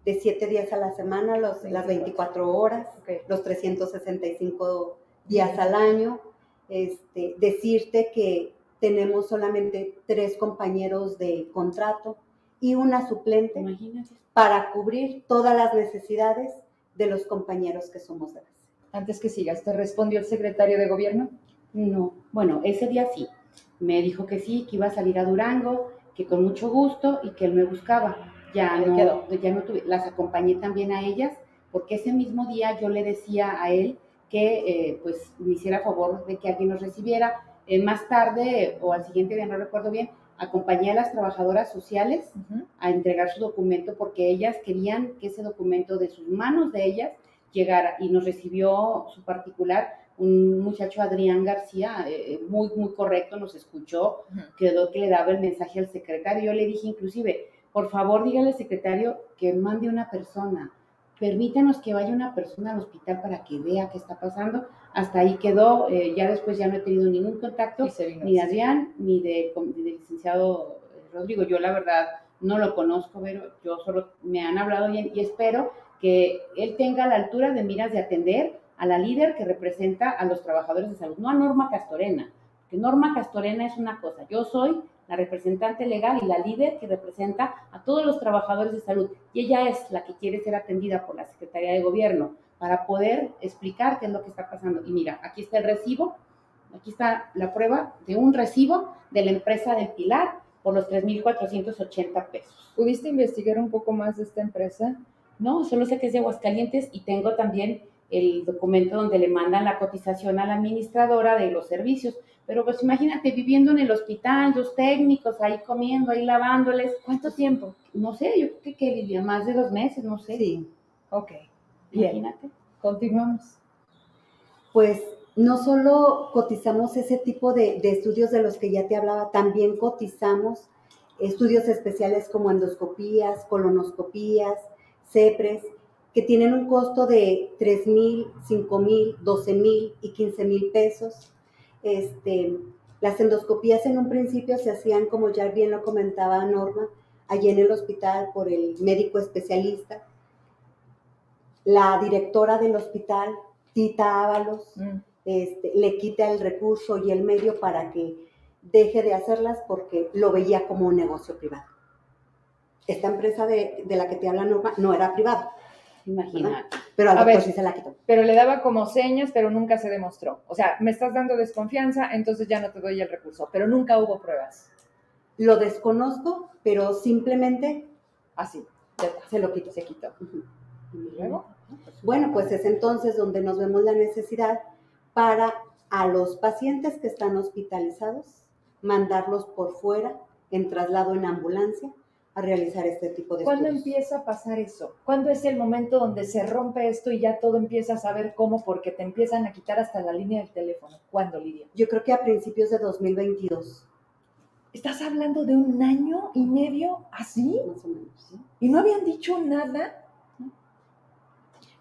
de 7 días a la semana, los, las 24 horas, Ok. los 365 días al año. este, decirte que tenemos solamente tres compañeros de contrato y una suplente Imagínate. para cubrir todas las necesidades de los compañeros que somos de base. Antes que sigas, ¿te respondió el secretario de gobierno? No, bueno, ese día sí. Me dijo que sí, que iba a salir a Durango, que con mucho gusto y que él me buscaba. Ya no, quedó. ya no tuve, las acompañé también a ellas, porque ese mismo día yo le decía a él que eh, pues me hiciera favor de que alguien nos recibiera. Eh, más tarde, o al siguiente día, no recuerdo bien, acompañé a las trabajadoras sociales a entregar su documento porque ellas querían que ese documento de sus manos de ellas llegara y nos recibió su particular un muchacho Adrián García, eh, muy, muy correcto, nos escuchó, Ujú. quedó que le daba el mensaje al secretario. Yo le dije inclusive, por favor dígale al secretario que mande una persona, permítanos que vaya una persona al hospital para que vea qué está pasando. Hasta ahí quedó, eh, ya después ya no he tenido ningún contacto ni de. Adrián ni de, del licenciado eh, Rodrigo. Yo la verdad no lo conozco, pero yo solo me han hablado bien y espero que él tenga la altura de miras de atender a la líder que representa a los trabajadores de salud, no a Norma Castorena, que Norma Castorena es una cosa, yo soy la representante legal y la líder que representa a todos los trabajadores de salud y ella es la que quiere ser atendida por la Secretaría de Gobierno para poder explicar qué es lo que está pasando. Y mira, aquí está el recibo, aquí está la prueba de un recibo de la empresa del Pilar por los 3.480 pesos. ¿Pudiste investigar un poco más de esta empresa? No, solo sé que es de Aguascalientes y tengo también el documento donde le mandan la cotización a la administradora de los servicios. Pero pues imagínate viviendo en el hospital, los técnicos ahí comiendo, ahí lavándoles. ¿Cuánto tiempo? No sé, yo creo que, que vivía más de dos meses, no sé. Sí, Ok, bien, Imagínate. continuamos. pues no solo cotizamos ese tipo de, de estudios de los que ya te hablaba, también cotizamos estudios especiales como endoscopías, colonoscopías, CEPRES, que tienen un costo de 3 mil, 5 mil, 12 mil y 15 mil pesos. Este, las endoscopías en un principio se hacían, como ya bien lo comentaba Norma, allí en el hospital por el médico especialista. La directora del hospital, Tita Ábalos, Mm, este, le quita el recurso y el medio para que deje de hacerlas porque lo veía como un negocio privado. Esta empresa de, de la que te habla Norma no era privada, Imagínate. pero A doctor ver. sí se la quitó. Pero le daba como señas, pero nunca se demostró. O sea, me estás dando desconfianza, entonces ya no te doy el recurso, pero nunca hubo pruebas. Lo desconozco, pero simplemente Así, se lo quitó. se quitó. Ujú. ¿Y luego? Bueno, pues es entonces donde nos vemos la necesidad para a los pacientes que están hospitalizados, mandarlos por fuera en traslado en ambulancia a realizar este tipo de ¿Cuándo estudios. empieza a pasar eso? ¿Cuándo es el momento donde se rompe esto y ya todo empieza a saber cómo? Porque te empiezan a quitar hasta la línea del teléfono. ¿Cuándo, Lidia? Yo creo que a principios de 2022, ¿Estás hablando de un año y medio así? más o menos. ¿sí? ¿Y no habían dicho nada?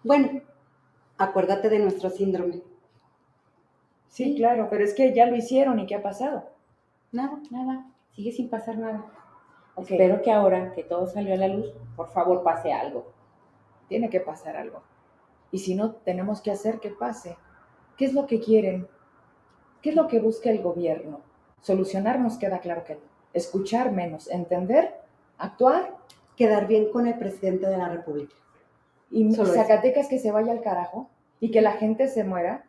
Bueno, acuérdate de nuestro síndrome. Sí, claro, pero es que ya lo hicieron y ¿qué ha pasado? Nada. Nada, sigue sin pasar nada. Espero que ahora que todo salió a la luz, por favor pase algo. Tiene que pasar algo. Y si no, tenemos que hacer que pase. ¿Qué es lo que quieren? ¿Qué es lo que busca el gobierno? Solucionar nos queda claro que no. Escuchar menos, entender, actuar Quedar bien con el presidente de la República. y Solo eso. Zacatecas que se vaya al carajo y que la gente se muera.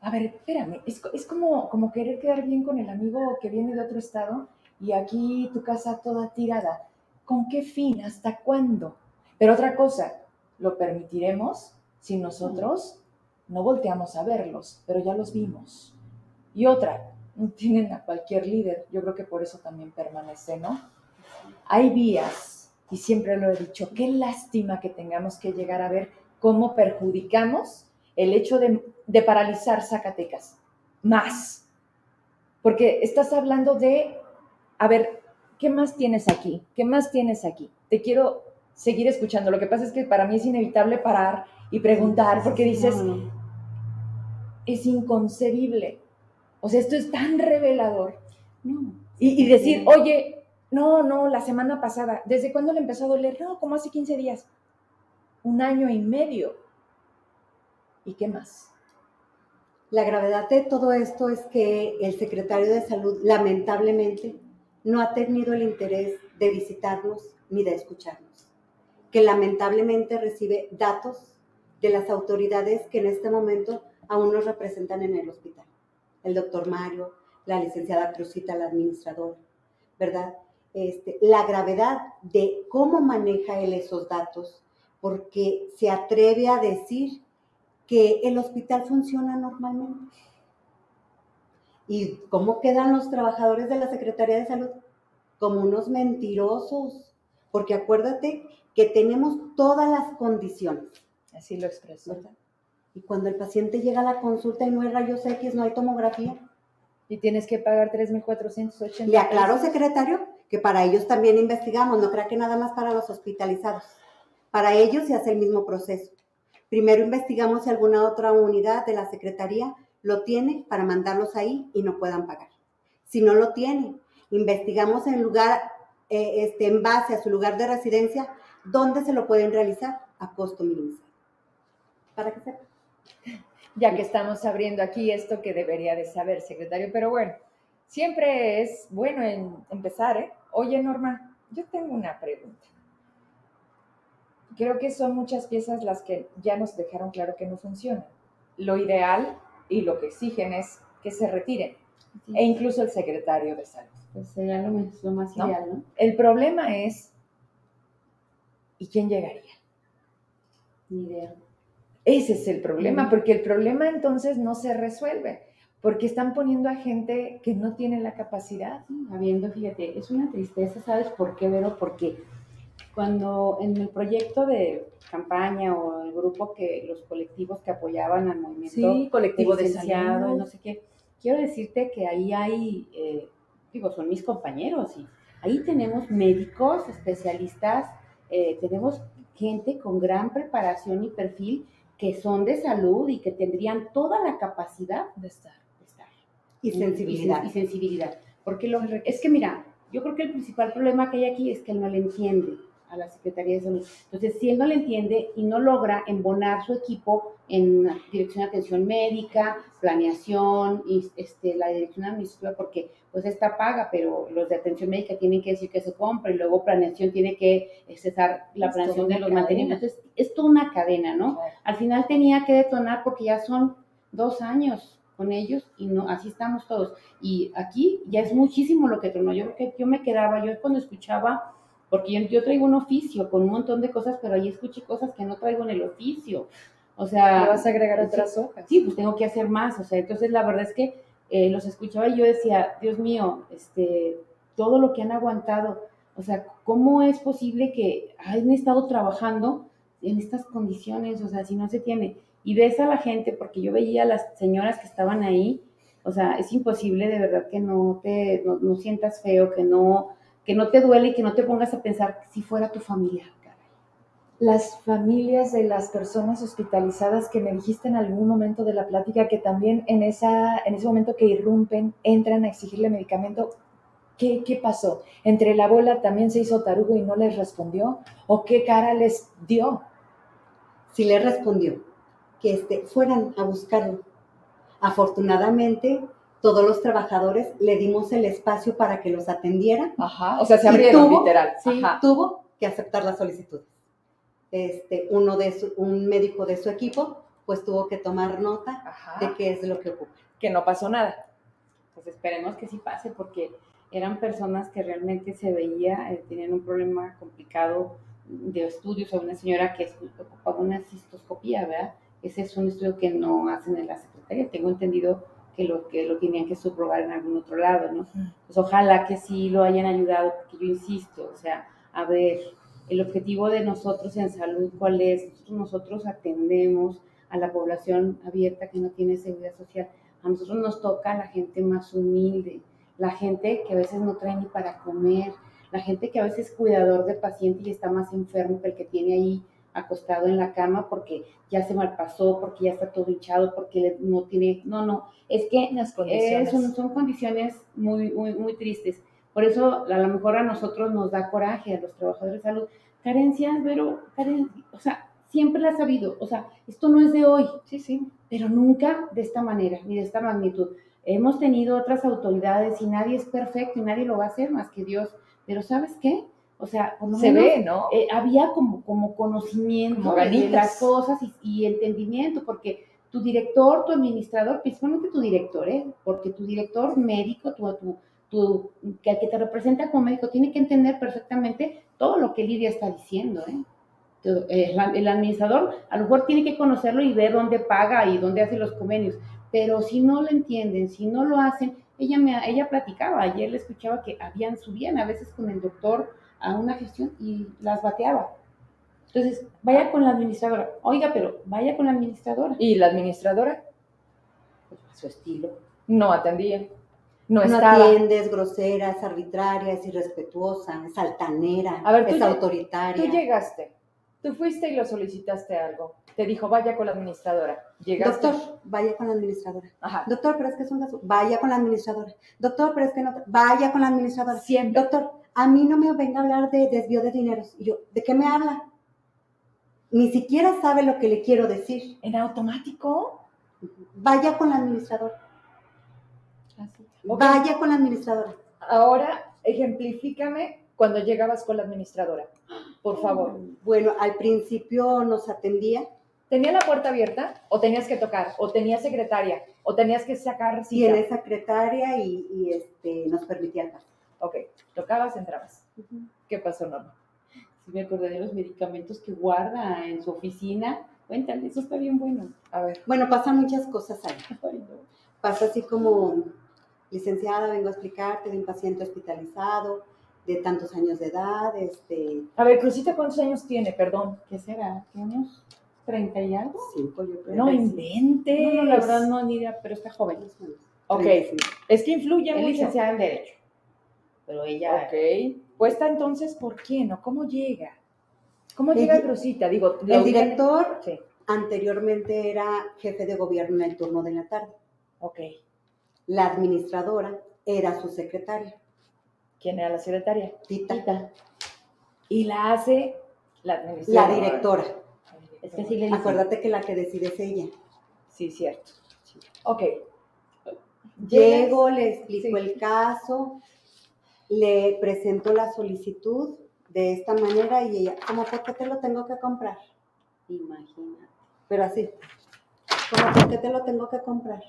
A ver, espérame, es, es como, como querer quedar bien con el amigo que viene de otro estado y aquí tu casa toda tirada. ¿Con qué fin? ¿Hasta cuándo? Pero otra cosa, lo permitiremos si nosotros no volteamos a verlos, pero ya los vimos. Y otra, tienen a cualquier líder, yo creo que por eso también permanece, ¿no? Hay vías, y siempre lo he dicho, qué lástima que tengamos que llegar a ver cómo perjudicamos el hecho de, de paralizar Zacatecas. Más. Porque estás hablando de, a ver, ¿qué más tienes aquí? ¿Qué más tienes aquí? Te quiero seguir escuchando. Lo que pasa es que para mí es inevitable parar y preguntar, porque dices, es inconcebible. O sea, esto es tan revelador. No. Y, y decir, oye, no, no, la semana pasada, ¿desde cuándo le empezó a doler? No, como hace 15 días. Un año y medio. ¿Y qué más? La gravedad de todo esto es que el secretario de salud lamentablemente no ha tenido el interés de visitarnos ni de escucharnos, que lamentablemente recibe datos de las autoridades que en este momento aún nos representan en el hospital. El doctor Mario, la licenciada Cruzita, la administradora, ¿verdad? Este, la gravedad de cómo maneja él esos datos, porque se atreve a decir que el hospital funciona normalmente. ¿Y cómo quedan los trabajadores de la Secretaría de Salud? Como unos mentirosos, porque acuérdate que tenemos todas las condiciones. Así lo expresó. Y cuando el paciente llega a la consulta y no hay rayos X, no hay tomografía. Y tienes que pagar 3.480. Le aclaro, secretario, que para ellos también investigamos, no crea que nada más para los hospitalizados. Para ellos se hace el mismo proceso. Primero investigamos si alguna otra unidad de la Secretaría lo tiene para mandarlos ahí y no puedan pagar. Si no lo tiene, investigamos en lugar, eh, este, en base a su lugar de residencia, dónde se lo pueden realizar a costo minimizado. Para que sepa. Ya que estamos abriendo aquí esto que debería de saber, secretario, pero bueno, siempre es bueno en empezar, ¿eh? Oye, Norma, yo tengo una pregunta creo que son muchas piezas las que ya nos dejaron claro que no funcionan. Lo ideal y lo que exigen es que se retiren, e incluso el secretario de salud. Pues sería lo, más ideal, ¿no? El problema es, ¿y quién llegaría? Ni idea. Ese es el problema, porque el problema entonces no se resuelve, porque están poniendo a gente que no tiene la capacidad. habiendo, fíjate, es una tristeza, ¿sabes por qué, Vero? Porque cuando en el proyecto de campaña o el grupo que los colectivos que apoyaban al movimiento sí, colectivo de no sé qué, quiero decirte que ahí hay, eh, digo, son mis compañeros y ahí tenemos médicos, especialistas, eh, tenemos gente con gran preparación y perfil que son de salud y que tendrían toda la capacidad de estar. De estar. Y, sensibilidad. Y, sensibilidad. Porque lo, es que mira, yo creo que el principal problema que hay aquí es que él no le entiende a la Secretaría de Salud. Entonces, si él no le entiende y no logra embonar su equipo en dirección de atención médica, planeación, y este, la dirección administrativa, porque pues esta paga, pero los de atención médica tienen que decir que se compra y luego planeación tiene que cesar la planeación de los mantenimientos. Entonces, es toda una cadena, ¿no? Al final tenía que detonar porque ya son dos años con ellos y no así estamos todos. Y aquí ya es muchísimo lo que tronó. Yo creo que yo me quedaba, yo cuando escuchaba porque yo, traigo un oficio con un montón de cosas, pero ahí escuché cosas que no traigo en el oficio. O sea... ¿Le vas a agregar otras hojas? Sí, pues tengo que hacer más. O sea, entonces la verdad es que eh, los escuchaba y yo decía, Dios mío, este, todo lo que han aguantado, o sea, ¿cómo es posible que hayan estado trabajando en estas condiciones? O sea, si no se tiene. Y ves a la gente, porque yo veía a las señoras que estaban ahí, o sea, es imposible de verdad que no te, no sientas feo, que no que no te duele y que no te pongas a pensar si fuera tu familia. Las familias de las personas hospitalizadas que me dijiste en algún momento de la plática que también en, esa, en ese momento que irrumpen, entran a exigirle medicamento, ¿qué, ¿qué pasó? ¿Entre la bola también se hizo tarugo y no les respondió? ¿O qué cara les dio? Sí les respondió, que este, fueran a buscarlo. Afortunadamente, todos los trabajadores le dimos el espacio para que los atendieran. Ajá, o sea, se abrieron literal. Sí, tuvo que aceptar la solicitud. Este, uno de su, un médico de su equipo, pues tuvo que tomar nota de qué es lo que ocupa. Que no pasó nada. Pues esperemos que sí pase, porque eran personas que realmente se veía, eh, tenían un problema complicado de estudios, o una señora que ocupaba una cistoscopía, ¿verdad? Ese es un estudio que no hacen en la secretaría. Tengo entendido que lo, que lo tenían que subrogar en algún otro lado, ¿no? Pues ojalá que sí lo hayan ayudado, porque yo insisto, o sea, a ver, el objetivo de nosotros en salud, ¿cuál es? Nosotros, atendemos a la población abierta que no tiene seguridad social. A nosotros nos toca la gente más humilde, la gente que a veces no trae ni para comer, la gente que a veces es cuidador de paciente y está más enfermo que el que tiene ahí acostado en la cama porque ya se malpasó, porque ya está todo hinchado, porque no tiene, no, no, es que Las condiciones. son, condiciones muy, muy, muy tristes. Por eso a lo mejor a nosotros nos da coraje, a los trabajadores de salud, carencias, pero, carencias, o sea, siempre la ha sabido. O sea, esto no es de hoy, Sí, sí. pero nunca de esta manera, ni de esta magnitud. Hemos tenido otras autoridades y nadie es perfecto y nadie lo va a hacer más que Dios. Pero ¿sabes qué? O sea, por lo Se menos, ve, ¿no? eh, había como, como conocimiento Como de- las cosas y, y entendimiento, porque tu director, tu administrador, principalmente tu director, ¿eh? porque tu director médico, tu, tu, tu- que, el que te representa como médico, tiene que entender perfectamente todo lo que Lidia está diciendo. ¿eh? Todo, eh, el administrador a lo mejor tiene que conocerlo y ver dónde paga y dónde hace los convenios, pero si no lo entienden, si no lo hacen, ella, me, ella platicaba, ayer le escuchaba que habían, subían a veces con el doctor a una gestión y las bateaba. Entonces, vaya con la administradora. Oiga, pero vaya con la administradora. Y la administradora Pues, a su estilo. no atendía. No, No estaba. atiende, es grosera, es arbitraria, es irrespetuosa, es altanera, A ver, tú es lle- autoritaria. Tú llegaste, tú fuiste y lo solicitaste algo. Te dijo, vaya con la administradora. Llegaste. Doctor, vaya con la administradora. Ajá. Doctor, pero es que es un caso. Vaya con la administradora. Doctor, pero es que no. Vaya con la administradora. Siempre. Doctor, a mí no me venga a hablar de desvío de dineros. Y yo, ¿de qué me habla? Ni siquiera sabe lo que le quiero decir. ¿En automático? Vaya con la administradora. Así. Vaya con la administradora. Ahora, ejemplifícame cuando llegabas con la administradora. Por favor. Bueno, al principio nos atendía ¿Tenía la puerta abierta? ¿O tenías que tocar? ¿O tenías secretaria? ¿O tenías que sacar cita? tiene secretaria y, y, este, nos permitía el paso. Ok, tocabas, entrabas. ¿Qué pasó, Norma? Sí me acordé de los medicamentos que guarda en su oficina. Cuéntale, eso está bien bueno. A ver. Bueno, pasan muchas cosas ahí. Pasa así como, licenciada, vengo a explicarte de un paciente hospitalizado de tantos años de edad, este, A ver, Crucita, ¿cuántos años tiene? Perdón. ¿Qué será? ¿Tenemos 30 y algo? cinco, yo creo. No inventes. No, no, la verdad no, ni idea, pero está joven. Ok. 35. Es que influye mucho. licenciada en Derecho. Pero ella... Ok. Puesta entonces, ¿por quién o cómo llega? ¿Cómo llega Crucita? Digo, la El director Sí, anteriormente era jefe de gobierno en el turno de la tarde. ok. La administradora era su secretaria, ¿Quién era la secretaria? Tita, Tita. Y la hace la la administradora. directora. Es que sí le dice. Acuérdate que la que decide es ella. Sí, cierto. Ok. Llego, le explico Sí. el caso, le presento la solicitud de esta manera y ella, ¿cómo por qué te lo tengo que comprar? Imagínate. Pero así, ¿cómo por qué te lo tengo que comprar?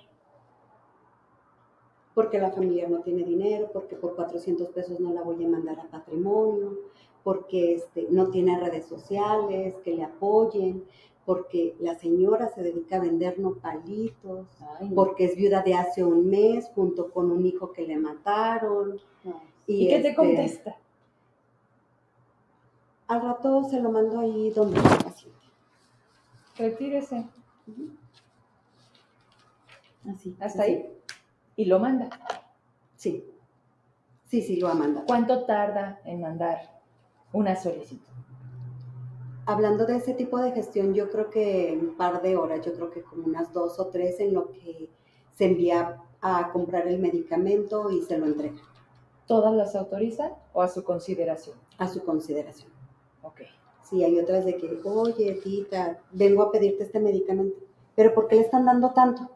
Porque la familia no tiene dinero, porque por 400 pesos no la voy a mandar a patrimonio, porque este, no tiene redes sociales que le apoyen, porque la señora se dedica a vender nopalitos, Ay, no. porque es viuda de hace un mes junto con un hijo que le mataron. No. ¿Y, qué te este, contesta? Al rato se lo mando ahí donde está el paciente. Retírese. Así. Hasta así. ahí. Y lo manda. Sí, sí, sí, lo ha mandado. ¿Cuánto tarda en mandar una solicitud? Hablando de ese tipo de gestión, yo creo que un par de horas, yo creo que como unas dos o tres en lo que se envía a comprar el medicamento y se lo entrega ¿Todas las autorizan o a su consideración? a su consideración. Ok. Sí, hay otras de que, oye, tita, vengo a pedirte este medicamento, pero ¿por qué le están dando tanto?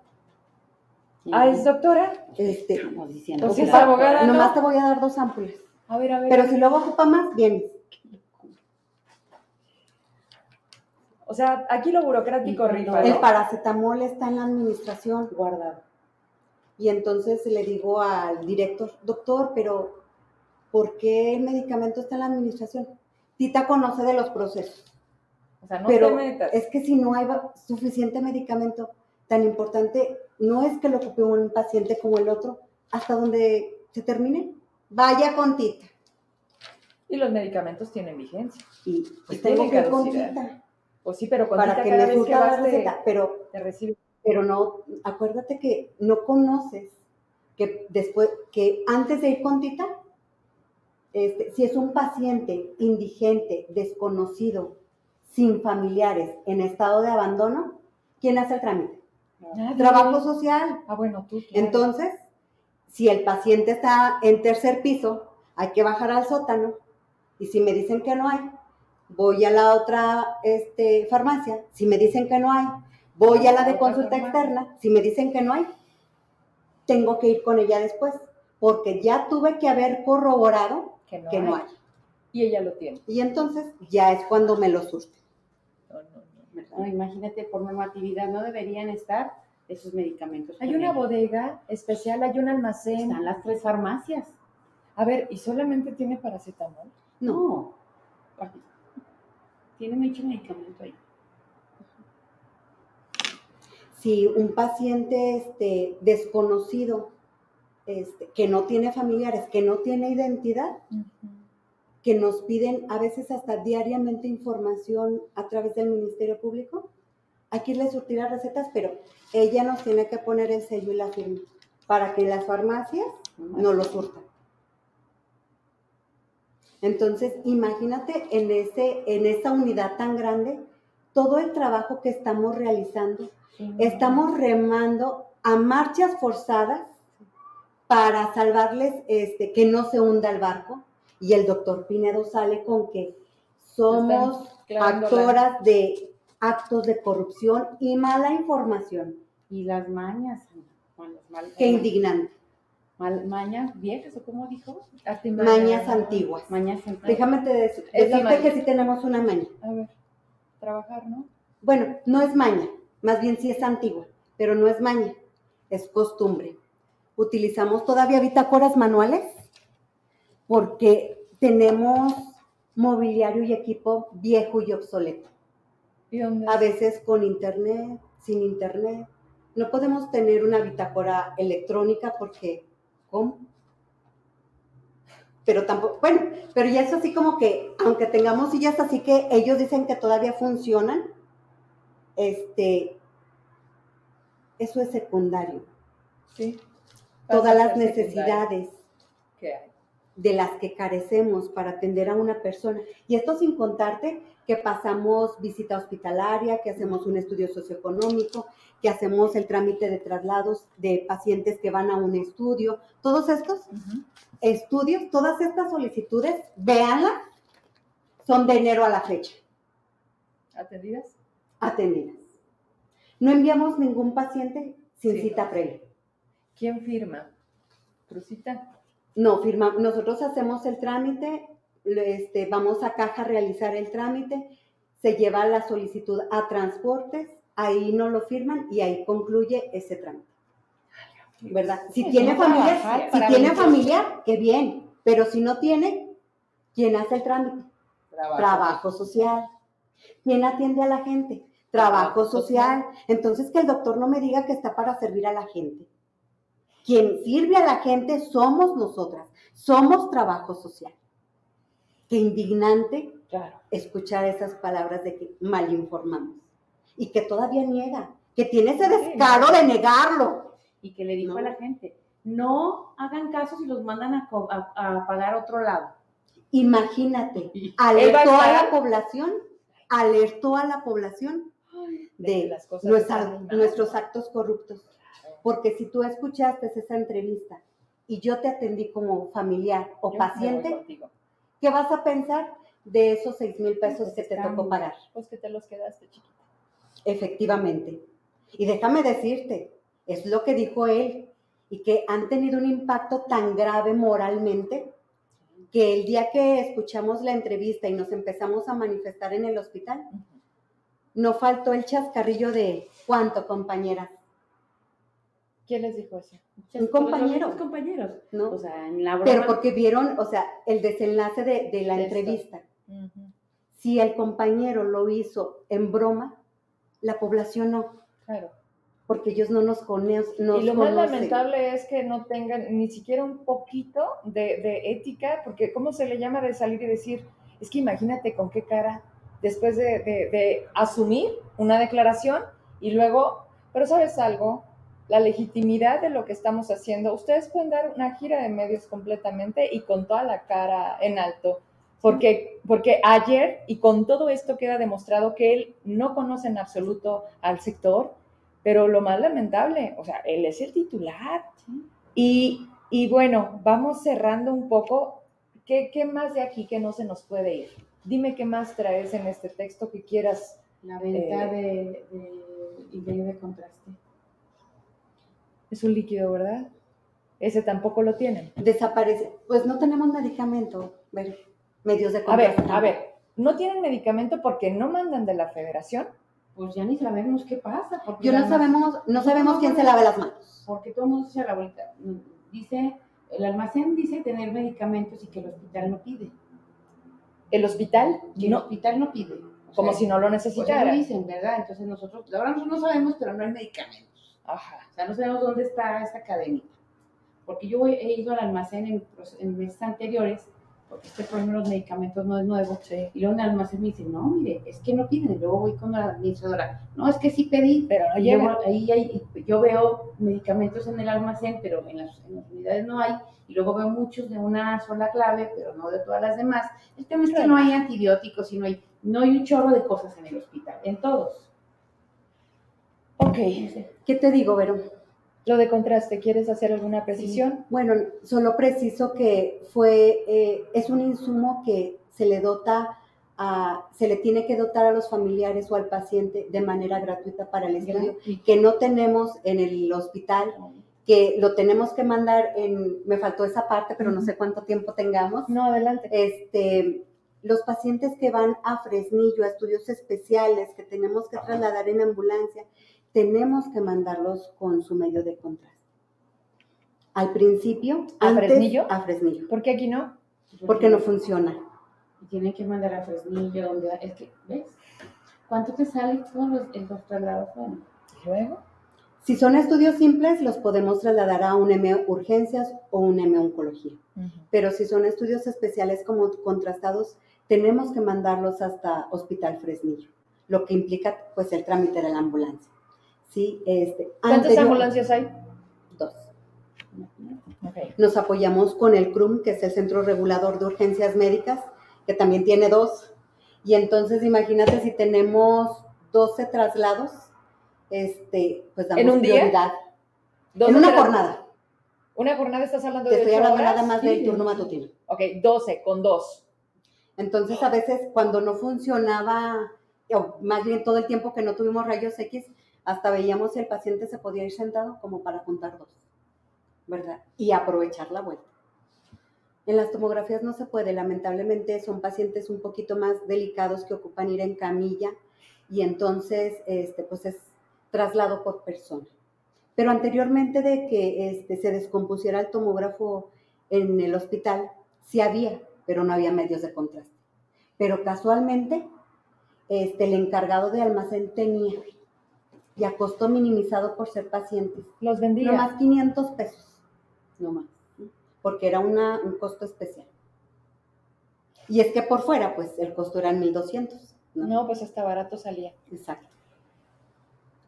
Ah, ¿es doctora? Este, Estamos diciendo. Entonces, la- abogada, ¿no? nomás te voy a dar dos ámpulas, A ver, a ver. pero si luego ocupa más, vienes. O sea, aquí lo burocrático rifa, El paracetamol está en la administración. guardado. Y entonces le digo al director, doctor, pero ¿por qué el medicamento está en la administración? Tita conoce de los procesos, O sea, no pero te metas. es que si no hay suficiente medicamento tan importante, no es que lo ocupe un paciente como el otro, hasta donde se termine, vaya con Tita. Y los medicamentos tienen vigencia. Y Pues tengo que ir con. Tita Pues sí, pero con para Tita que cada me vez que la vas receta, pero te recibe. Pero no, acuérdate que no conoces que después, que antes de ir con Tita, este, si es un paciente indigente, desconocido, sin familiares, en estado de abandono, ¿quién hace el trámite? Trabajo social. Ah, bueno, tú. claro. Entonces, si el paciente está en tercer piso, hay que bajar al sótano. Y si me dicen que no hay, voy a la otra este, farmacia, si me dicen que no hay, voy a la de consulta externa, si me dicen que no hay, tengo que ir con ella después, porque ya tuve que haber corroborado que no, hay. Y ella lo tiene. Y entonces ya es cuando me lo surte. No, imagínate, por normatividad no deberían estar esos medicamentos. Hay una bodega especial, hay un almacén. Están las tres farmacias. A ver, ¿y solamente tiene paracetamol? No. Tiene mucho medicamento ahí. Si un paciente este, desconocido, este, que no tiene familiares, que no tiene identidad, que nos piden a veces hasta diariamente información a través del Ministerio Público, hay que irle a surtir las recetas, pero ella nos tiene que poner el sello y la firma para que las farmacias no lo surtan. Entonces, imagínate en, ese, en esa unidad tan grande, todo el trabajo que estamos realizando. Estamos remando a marchas forzadas para salvarles este, que no se hunda el barco. Y el doctor Pinedo sale con que somos actoras de actos de corrupción y mala información. Y las mañas. Qué indignante. mañas viejas, ¿o cómo dijo? Mañas antiguas. Mañas antiguas. Déjame te decirte que sí tenemos una maña. A ver, trabajar, ¿no? Bueno, no es maña, más bien sí es antigua, pero no es maña, es costumbre. Utilizamos todavía bitácoras manuales porque tenemos mobiliario y equipo viejo y obsoleto. A veces con internet, sin internet. No podemos tener una bitácora electrónica porque, ¿cómo? Pero tampoco, bueno, pero ya es así como que, aunque tengamos sillas así que ellos dicen que todavía funcionan, este, eso es secundario. Sí. Todas las necesidades de las que carecemos para atender a una persona. Y esto sin contarte que pasamos visita hospitalaria, que hacemos un estudio socioeconómico, que hacemos el trámite de traslados de pacientes que van a un estudio. Todos estos estudios, todas estas solicitudes, véanlas, son de enero a la fecha. ¿Atendidas? Atendidas. No enviamos ningún paciente sin cita previa. ¿Quién firma? ¿Crucita? No, firma, nosotros hacemos el trámite, este, vamos a caja a realizar el trámite, se lleva la solicitud a transportes, ahí no lo firman y ahí concluye ese trámite. ¿Verdad? Si tiene familia, si tiene familia, qué bien, pero si no tiene, ¿quién hace el trámite? Trabajo, social. ¿Quién atiende a la gente? Trabajo, social. Entonces que el doctor no me diga que está para servir a la gente. Quien sirve a la gente somos nosotras, somos trabajo social qué indignante escuchar esas palabras de que mal informamos y que todavía niega, que tiene ese descaro de negarlo. Y que le dijo a la gente, no hagan caso si los mandan a, pagar otro lado. Imagínate, alertó a, la población, alertó a la población de, nuestros actos corruptos. Porque si tú escuchaste esa entrevista y yo te atendí como familiar o paciente, ¿Qué vas a pensar de esos seis mil pesos que te tocó pagar? Pues que te los quedaste chiquita. Efectivamente. Y déjame decirte, es lo que dijo él, y que han tenido un impacto tan grave moralmente que el día que escuchamos la entrevista y nos empezamos a manifestar en el hospital, no faltó el chascarrillo de cuánto, compañeras. ¿Quién les dijo eso? Un compañero. compañeros. ¿no? O sea, en la Pero porque vieron, o sea, el desenlace de, la entrevista. Si el compañero lo hizo en broma, la población no. Claro. Porque ellos no nos, conocen. y lo más lamentable es que no tengan ni siquiera un poquito de, de, ética, porque ¿cómo se le llama de salir y decir? Es que imagínate con qué cara, después de, de asumir una declaración y luego, pero sabes algo, la legitimidad de lo que estamos haciendo, ustedes pueden dar una gira de medios completamente y con toda la cara en alto, porque, porque ayer y con todo esto queda demostrado que él no conoce en absoluto al sector, pero lo más lamentable, o sea, él es el titular. Y, y bueno, vamos cerrando un poco. ¿Qué, ¿Qué más de aquí que no se nos puede ir? Dime qué más traes en este texto que quieras. La venta Eh. de, de de contraste. Es un líquido, ¿verdad? Ese tampoco lo tienen. Desaparece. Pues no tenemos medicamento, ver, medios de A ver, a ver, no tienen medicamento porque no mandan de la federación. Pues ya ni sabemos qué pasa. Porque Yo no sabemos, no sabemos quién se lave las manos. Porque todo el mundo se la vuelta. Dice, el almacén dice tener medicamentos y que el hospital no pide. El hospital, Y el no, hospital no pide. O como sea, si no lo pues necesitara. dicen, ¿verdad? Entonces nosotros, ahora nosotros no sabemos, pero no hay medicamentos. Ajá. O sea, no sabemos dónde está esa cadenita. Porque yo he ido al almacén en, en meses anteriores, porque este problema de los medicamentos no es nuevo. Sí. Y luego en el almacén me dicen, no, mire, es que no piden. Y luego voy con la administradora, no, es que sí pedí. Pero no llega. ahí hay- yo veo medicamentos en el almacén, pero en las, en las unidades no hay. Y luego veo muchos de una sola clave, pero no de todas las demás. El tema es que no hay antibióticos y no hay, no hay un chorro de cosas en el hospital, en todos. Ok. ¿Qué te digo, Vero? Lo de contraste, ¿quieres hacer alguna precisión? Bueno, solo preciso que fue, eh, es un insumo que se le dota a, se le tiene que dotar a los familiares o al paciente de manera gratuita para el estudio, que no tenemos en el hospital, que lo tenemos que mandar en, me faltó esa parte, pero no sé cuánto tiempo tengamos. No, adelante. Este, los pacientes que van a Fresnillo, a estudios especiales, que tenemos que trasladar en ambulancia, tenemos que mandarlos con su medio de contraste. Al principio, ¿A antes- Fresnillo? A Fresnillo, ¿Por qué aquí no? porque no funciona. Y tienen que mandar a Fresnillo, donde es que, ¿ves? ¿Cuánto te sale todos los, los traslados? Bueno, ¿Y luego? Si son estudios simples, los podemos trasladar a un M urgencias o un M oncología. Pero si son estudios especiales como contrastados, tenemos que mandarlos hasta Hospital Fresnillo, lo que implica pues el trámite de la ambulancia. Sí, este, ¿Cuántas anterior- ambulancias hay? Dos. imagínate. Ok. Nos apoyamos con el CRUM, que es el Centro Regulador de Urgencias Médicas, que también tiene dos. Y entonces imagínate si tenemos 12 traslados, este, pues damos ¿En un día? prioridad. ¿Dos En una jornada. ¿Una jornada estás hablando Te de estoy ocho hablando horas? nada más Sí, del turno matutino. Ok, 12 con dos. Entonces, a veces cuando no funcionaba, o más bien todo el tiempo que no tuvimos rayos X, hasta veíamos si el paciente se podía ir sentado como para juntar dos, ¿verdad? Y aprovechar la vuelta. En las tomografías no se puede, lamentablemente son pacientes un poquito más delicados que ocupan ir en camilla y entonces, este, pues es traslado por persona. Pero anteriormente de que este, se descompusiera el tomógrafo en el hospital, sí había, pero no había medios de contraste. Pero casualmente, este, el encargado de almacén tenía, y a costo minimizado por ser pacientes, Los vendía. no más 500 pesos, no más, ¿sí? porque era una, un costo especial. Y es que por fuera, pues el costo era 1200. ¿no? No, pues hasta barato salía. Exacto.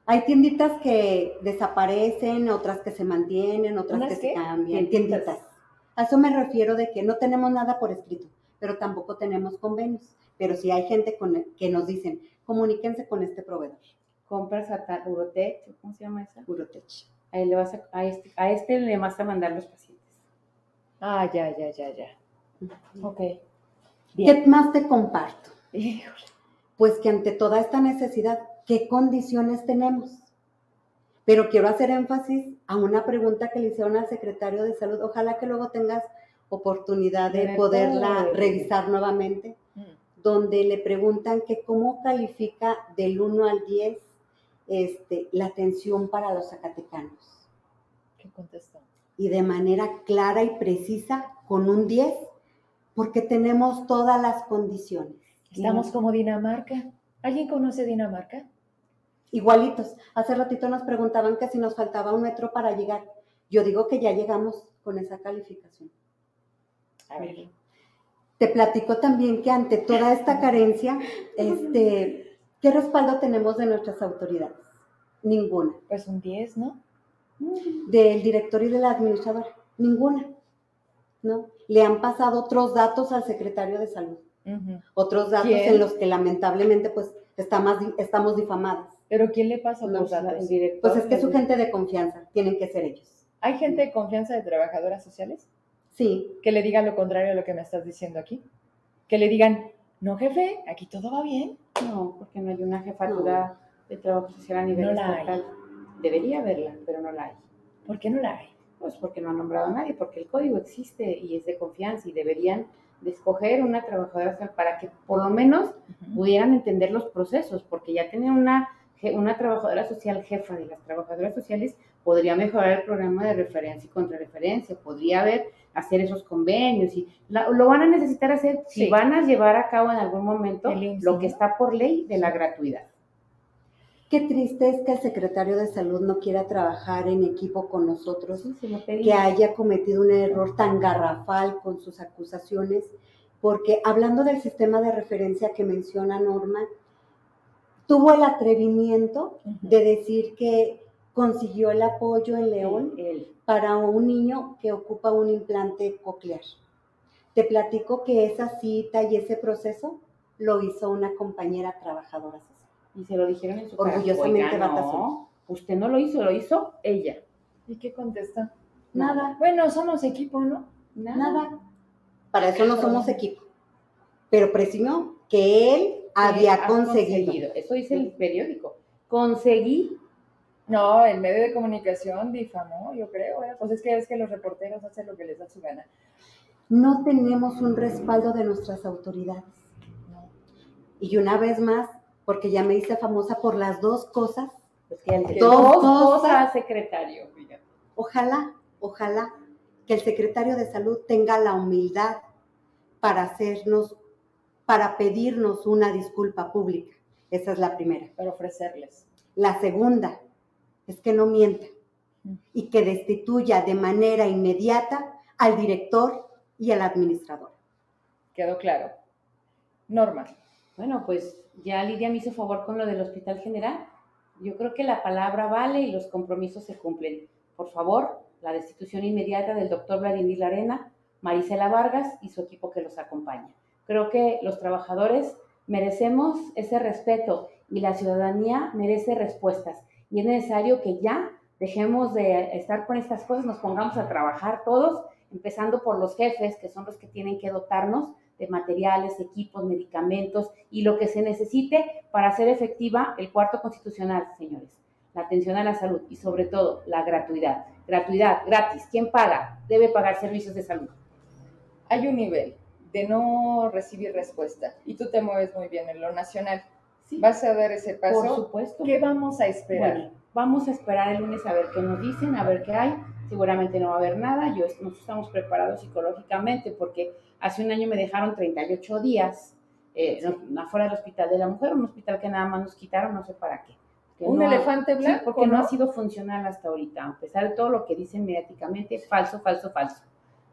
Hay tienditas que desaparecen, otras que se mantienen, otras ¿Unas que qué? se cambian. Tienditas. Tienditas. A eso me refiero de que no tenemos nada por escrito, pero tampoco tenemos convenios. Pero si hay gente con, que nos dicen, comuníquense con este proveedor, Compras a tal Urotec, ¿cómo se llama esa? Urotech. Ahí le vas a, a este, a este le vas a mandar los pacientes. Ah, ya, ya, ya, ya. Ok. Bien. ¿Qué más te comparto? Híjole. Pues que ante toda esta necesidad, ¿qué condiciones tenemos? Pero quiero hacer énfasis a una pregunta que le hicieron al secretario de salud. Ojalá que luego tengas oportunidad De poderla revisar nuevamente, Mm. donde le preguntan que cómo califica del 1 al 10 este, la atención para los zacatecanos. ¿Qué contestó? Y de manera clara y precisa, con un 10, porque tenemos todas las condiciones. Estamos como Dinamarca. ¿Alguien conoce Dinamarca? Igualitos. Hace ratito nos preguntaban que si nos faltaba un metro para llegar. Yo digo que ya llegamos con esa calificación. A ver. Te platico también que ante toda esta carencia, este, ¿qué respaldo tenemos de nuestras autoridades? Ninguna. Pues un 10, ¿no? Del director y de la administradora, ninguna. ¿No? Le han pasado otros datos al secretario de salud, otros datos ¿Quién? en los que lamentablemente pues está más estamos difamadas. ¿Pero quién le pasa los datos? director, Pues es que es su gente de confianza, tienen que ser ellos. ¿Hay gente de confianza de trabajadoras sociales? Sí, Que le digan lo contrario a lo que me estás diciendo aquí. Que le digan, No, jefe, aquí todo va bien. No, porque no hay una jefatura de trabajo social a nivel No estatal. Debería haberla, pero no la hay. ¿Por qué no la hay? Pues porque no han nombrado a nadie, porque el código existe y es de confianza y deberían de escoger una trabajadora social para que por lo menos pudieran entender los procesos, porque ya tener una, una trabajadora social jefa de las trabajadoras sociales podría mejorar el programa de referencia y contrarreferencia, podría haber, hacer esos convenios y la- lo van a necesitar hacer si Sí. van a llevar a cabo en algún momento lo que está por ley de la gratuidad. Qué triste es que el secretario de salud no quiera trabajar en equipo con nosotros, Sí, que haya cometido un error tan garrafal con sus acusaciones, porque hablando del sistema de referencia que menciona Norma, tuvo el atrevimiento de decir que consiguió el apoyo en León Él. para un niño que ocupa un implante coclear. Te platico que esa cita y ese proceso lo hizo una compañera trabajadora social. Y se lo dijeron en su cara. Orgullosamente "Oiga, Batasuna". no, usted no lo hizo, lo hizo ella. ¿Y qué contesta? Nada, Bueno, somos equipo, ¿no? nada. Para eso no somos equipo. Pero presumió que él había Has conseguido. Eso dice el periódico. Conseguí. No, el medio de comunicación difamó, yo creo. ¿eh? Pues es que es que los reporteros hacen lo que les da su gana. No tenemos un respaldo de nuestras autoridades. No. Y una vez más, porque ya me hice famosa por las dos cosas, Pues que el Dos dos cosas. cosas, secretario. fíjate. ojalá, ojalá que el secretario de salud tenga la humildad para hacernos, para pedirnos una disculpa pública. Esa es la primera. Para ofrecerles. La segunda es que no mienta y que destituya de manera inmediata al director y al administrador. Quedó claro. Norma. Bueno, pues ya Lidia me hizo favor con lo del Hospital General. Yo creo que la palabra vale y los compromisos se cumplen. Por favor, la destitución inmediata del doctor Vladimir Larena, Marisela Vargas y su equipo que los acompaña. Creo que los trabajadores merecemos ese respeto y la ciudadanía merece respuestas. Y es necesario que ya dejemos de estar con estas cosas, nos pongamos a trabajar todos, empezando por los jefes, que son los que tienen que dotarnos de materiales, equipos, medicamentos y lo que se necesite para hacer efectiva el cuarto constitucional, señores. La atención a la salud y sobre todo la gratuidad. Gratuidad, gratis. ¿Quién paga? Debe pagar servicios de salud. Hay un nivel de no recibir respuesta y tú te mueves muy bien en lo nacional. Sí, ¿Vas a dar ese por paso? supuesto. ¿Qué vamos a esperar? Bueno, vamos a esperar el lunes a ver qué nos dicen, a ver qué hay. Seguramente no va a haber nada. Yo, nosotros estamos preparados psicológicamente porque hace un año me dejaron 38 días eh, no- afuera del Hospital de la Mujer, un hospital que nada más nos quitaron, no sé para qué. ¿Un no ha- elefante Sí, blanco? porque no ¿no? ha sido funcional hasta ahorita, a pesar de todo lo que dicen mediáticamente, falso, falso, falso.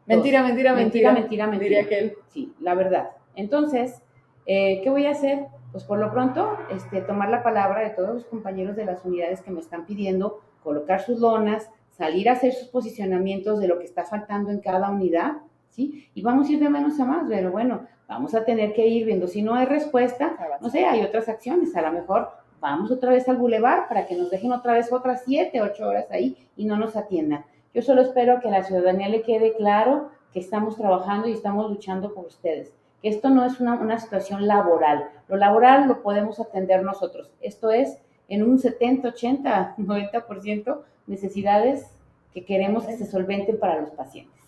Mentira, mentira, mentira. Mentira, mentira, mentira. Diría que él. Sí, la verdad. Entonces, eh, ¿qué voy a hacer? Pues por lo pronto, este, tomar la palabra de todos los compañeros de las unidades que me están pidiendo colocar sus lonas, salir a hacer sus posicionamientos de lo que está faltando en cada unidad, ¿sí? Y vamos a ir de menos a más, pero bueno, vamos a tener que ir viendo. Si no hay respuesta, no sé, hay otras acciones. A lo mejor vamos otra vez al bulevar para que nos dejen otra vez otras siete, ocho horas ahí y no nos atiendan. Yo solo espero que a la ciudadanía le quede claro que estamos trabajando y estamos luchando por ustedes. Que esto no es una, una situación laboral. Lo laboral lo podemos atender nosotros. Esto es en un 70, 80, 90% necesidades que queremos que se solventen para los pacientes.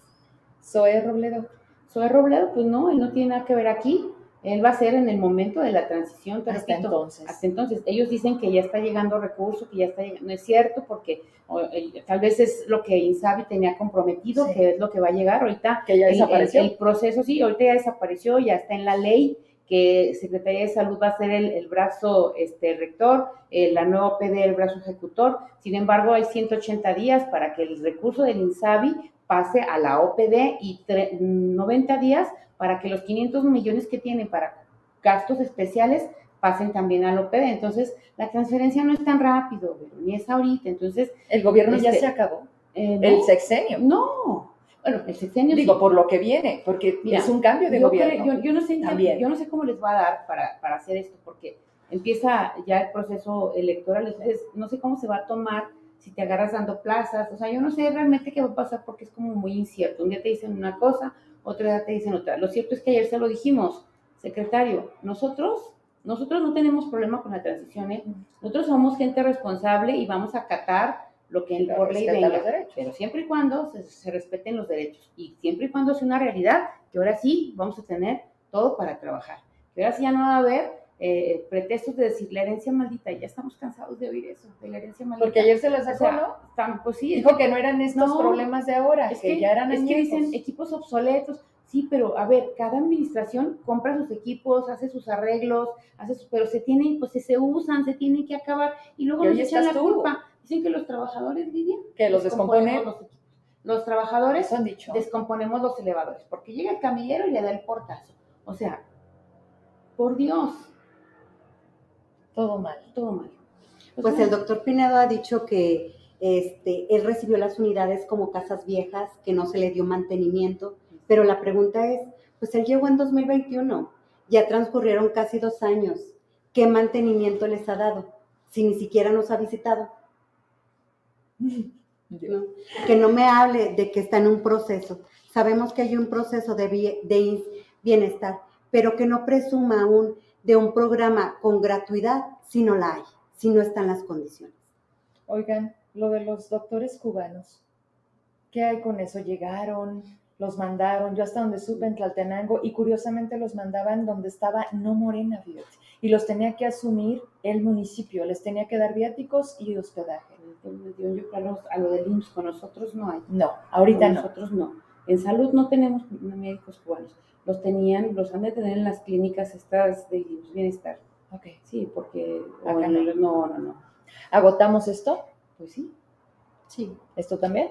Zoe Robledo. Zoe Robledo, pues no, él no tiene nada que ver aquí. Él va a ser en el momento de la transición, te Hasta repito. entonces. Hasta entonces, ellos dicen que ya está llegando recurso, que ya está llegando. No es cierto, porque o, el- tal vez es lo que Insabi tenía comprometido, Sí. que es lo que va a llegar ahorita. Que ya El- el- desapareció. El, proceso, sí, ahorita ya desapareció, ya está en la ley que Secretaría de Salud va a ser el, el brazo este, rector, eh, la nueva OPD el brazo ejecutor. Sin embargo, hay 180 días para que el recurso del INSABI pase a la OPD y tre- 90 días para que los 500 millones que tienen para gastos especiales pasen también al OPD. Entonces, la transferencia no es tan rápido, pero ni es ahorita. Entonces, El gobierno ya se acabó. eh, no, El sexenio. no. Bueno, el sexenio Digo, sí. por lo que viene, porque Mira, es un cambio de yo, gobierno. creo- yo, yo no sé, También. yo no sé cómo les va a dar para, para hacer esto, porque empieza ya el proceso electoral, entonces no sé cómo se va a tomar si te agarras dando plazas, o sea, yo no sé realmente qué va a pasar porque es como muy incierto. Un día te dicen una cosa, otro día te dicen otra. Lo cierto es que ayer se lo dijimos, secretario, nosotros, nosotros no tenemos problema con la transición, ¿eh? Nosotros somos gente responsable y vamos a acatar lo que Pero por ley venga. Pero siempre y cuando se, se respeten los derechos y siempre y cuando sea una realidad, que ahora sí vamos a tener todo para trabajar. Que ahora sí ya no va a haber eh, pretextos de decir la herencia maldita. Ya estamos cansados de oír eso, de la herencia maldita. Porque ayer se lo O sacó, sea, ¿no? están- pues sí, Dijo que no eran estos No, problemas de ahora, es que, que, ya eran es que añejos. dicen equipos obsoletos. Sí, pero a ver, cada administración compra sus equipos, hace sus arreglos, hace sus, pero se tienen, pues se usan, se tienen que acabar y luego nos echan la tú. culpa. Dicen que los trabajadores, Lidia, que los descompone. descomponemos Los. Los trabajadores Eso han dicho. descomponemos los elevadores, porque llega el camillero y le da el portazo. O sea, por Dios, Todo mal. todo mal. Pues el doctor Pinedo ha dicho que este, él recibió las unidades como casas viejas, que no se le dio mantenimiento, pero la pregunta es, pues él llegó en 2021, ya transcurrieron casi dos años, ¿qué mantenimiento les ha dado? Si ni siquiera nos ha visitado, ¿no? Que no me hable de que está en un proceso. Sabemos que hay un proceso de, de bienestar, pero que no presuma aún de un programa con gratuidad si no la hay, si no están las condiciones. Oigan, lo de los doctores cubanos, ¿qué hay con eso? Llegaron, los mandaron, yo hasta donde supe en Tlaltenango, y curiosamente los mandaban donde estaba no Morena, fíjate, y los tenía que asumir el municipio, les tenía que dar viáticos y hospedaje. A, los- a lo del IMSS, con nosotros no hay. No, ahorita Con no. Nosotros no. En salud no tenemos médicos cubanos. Los tenían, los han de tener en las clínicas estas de bienestar. Ok. Sí, porque Acá no. el- no, no, no. ¿Agotamos esto? Pues sí. Sí. ¿Esto también?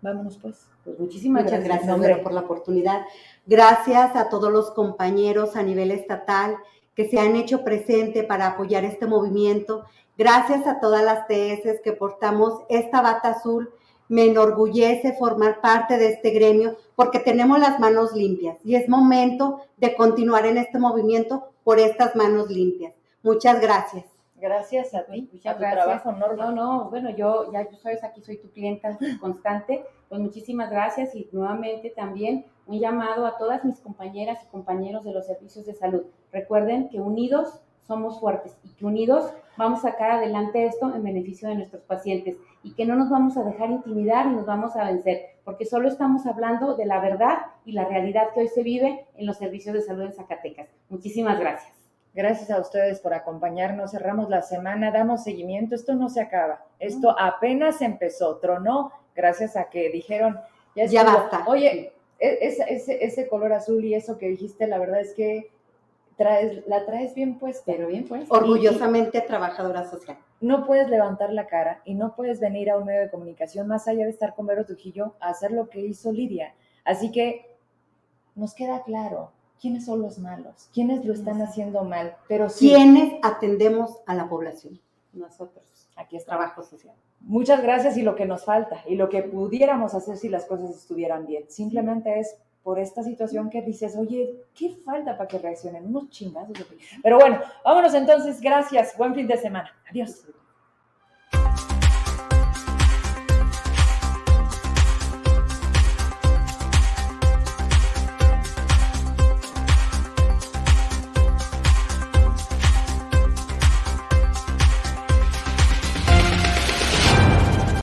Vámonos pues. Pues muchísimas Muchas gracias. gracias. Vero, por la oportunidad. Gracias a todos los compañeros a nivel estatal que se han hecho presente para apoyar este movimiento. Gracias a todas las TS que portamos esta bata azul. Me enorgullece formar parte de este gremio porque tenemos las manos limpias y es momento de continuar en este movimiento por estas manos limpias. Muchas gracias. Gracias a ti, Muchas gracias. trabajo, Norma. No, no, bueno, yo ya tú sabes, aquí soy tu clienta constante. Pues muchísimas gracias y nuevamente también un llamado a todas mis compañeras y compañeros de los servicios de salud. Recuerden que unidos somos fuertes y que unidos vamos a sacar adelante esto en beneficio de nuestros pacientes y que no nos vamos a dejar intimidar y nos vamos a vencer, porque solo estamos hablando de la verdad y la realidad que hoy se vive en los servicios de salud en Zacatecas. Muchísimas gracias. Gracias a ustedes por acompañarnos. Cerramos la semana, damos seguimiento. Esto no se acaba. Esto apenas empezó, tronó, gracias a que dijeron, ya, Ya estuvo". basta. Oye, e- ese, ese, ese color azul y eso que dijiste, la verdad es que traes, la traes bien puesta. Pero bien, pues. Orgullosamente trabajadora social. No puedes levantar la cara y no puedes venir a un medio de comunicación más allá de estar con Vero Trujillo a hacer lo que hizo Lidia. Así que nos queda claro quiénes son los malos, quiénes lo están haciendo mal, pero sí. ¿Quiénes atendemos a la población? nosotros. Aquí está. Trabajo social. Muchas gracias y lo que nos falta y lo que pudiéramos hacer si las cosas estuvieran bien. Simplemente es por esta situación que dices, oye, ¿qué falta para que reaccionen? Unos chingazos. Pero bueno, vámonos entonces. Gracias. Buen fin de semana. Adiós.